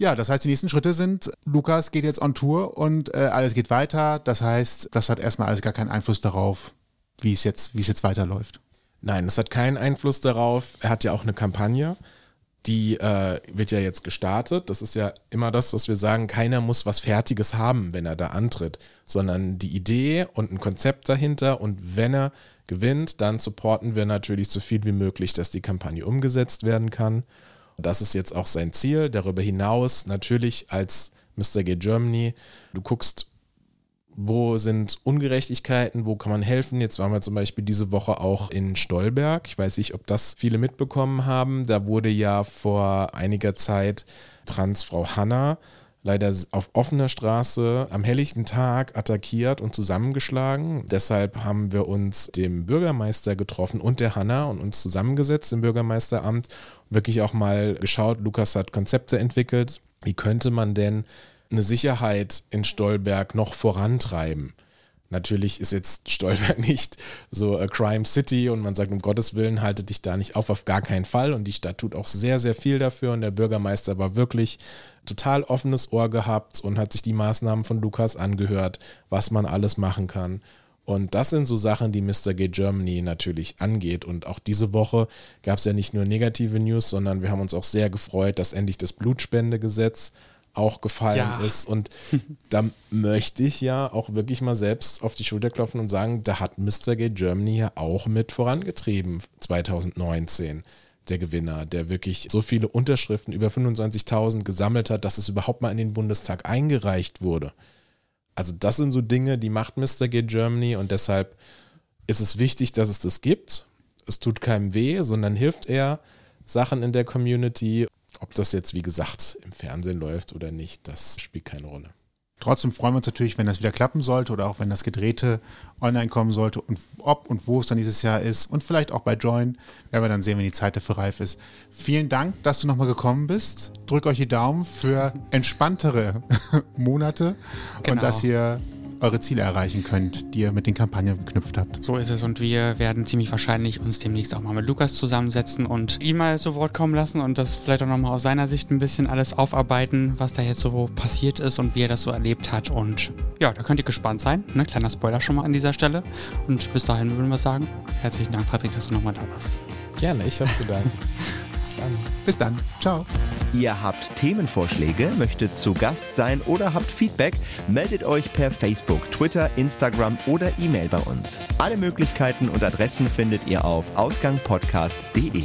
S1: Ja, das heißt, die nächsten Schritte sind, Lukas geht jetzt on Tour und äh, alles geht weiter. Das heißt, das hat erstmal alles gar keinen Einfluss darauf, wie es jetzt, wie es jetzt weiterläuft.
S5: Nein, das hat keinen Einfluss darauf. Er hat ja auch eine Kampagne, die äh, wird ja jetzt gestartet. Das ist ja immer das, was wir sagen, keiner muss was Fertiges haben, wenn er da antritt, sondern die Idee und ein Konzept dahinter und wenn er gewinnt, dann supporten wir natürlich so viel wie möglich, dass die Kampagne umgesetzt werden kann. Das ist jetzt auch sein Ziel. Darüber hinaus natürlich als Mr. Gay Germany, du guckst, wo sind Ungerechtigkeiten, wo kann man helfen. Jetzt waren wir zum Beispiel diese Woche auch in Stolberg. Ich weiß nicht, ob das viele mitbekommen haben. Da wurde ja vor einiger Zeit Transfrau Hanna leider auf offener Straße am helllichten Tag attackiert und zusammengeschlagen. Deshalb haben wir uns dem Bürgermeister getroffen und der Hanna und uns zusammengesetzt im Bürgermeisteramt. Wirklich auch mal geschaut, Lukas hat Konzepte entwickelt. Wie könnte man denn eine Sicherheit in Stolberg noch vorantreiben? Natürlich ist jetzt Stolberg nicht so a Crime City und man sagt, um Gottes Willen, halte dich da nicht auf, auf gar keinen Fall. Und die Stadt tut auch sehr, sehr viel dafür. Und der Bürgermeister war wirklich total offenes Ohr gehabt und hat sich die Maßnahmen von Lukas angehört, was man alles machen kann. Und das sind so Sachen, die Mr. Gay Germany natürlich angeht. Und auch diese Woche gab es ja nicht nur negative News, sondern wir haben uns auch sehr gefreut, dass endlich das Blutspendegesetz auch gefallen ja. ist. Und da möchte ich ja auch wirklich mal selbst auf die Schulter klopfen und sagen, da hat Mr. Gay Germany ja auch mit vorangetrieben 2019 der Gewinner, der wirklich so viele Unterschriften, über 25.000 gesammelt hat, dass es überhaupt mal in den Bundestag eingereicht wurde. Also das sind so Dinge, die macht Mr. Gay Germany und deshalb ist es wichtig, dass es das gibt. Es tut keinem weh, sondern hilft eher Sachen in der Community ob das jetzt, wie gesagt, im Fernsehen läuft oder nicht, das spielt keine Rolle.
S1: Trotzdem freuen wir uns natürlich, wenn das wieder klappen sollte oder auch wenn das Gedrehte online kommen sollte und ob und wo es dann dieses Jahr ist und vielleicht auch bei Join, werden wir dann sehen, wenn die Zeit dafür reif ist. Vielen Dank, dass du nochmal gekommen bist. Drück euch die Daumen für entspanntere Monate
S2: Genau.
S1: und dass ihr eure Ziele erreichen könnt, die ihr mit den Kampagnen geknüpft habt.
S2: So ist es und wir werden ziemlich wahrscheinlich uns demnächst auch mal mit Lukas zusammensetzen und ihn mal zu Wort kommen lassen und das vielleicht auch nochmal aus seiner Sicht ein bisschen alles aufarbeiten, was da jetzt so passiert ist und wie er das so erlebt hat. Und ja, da könnt ihr gespannt sein. Ne? Kleiner Spoiler schon mal an dieser Stelle. Und bis dahin würden wir sagen, herzlichen Dank, Patrick, dass du nochmal da warst.
S5: Gerne, ich habe zu danken. Bis dann.
S1: Bis dann. Ciao.
S3: Ihr habt Themenvorschläge, möchtet zu Gast sein oder habt Feedback, meldet euch per Facebook, Twitter, Instagram oder E-Mail bei uns. Alle Möglichkeiten und Adressen findet ihr auf ausgangpodcast.de.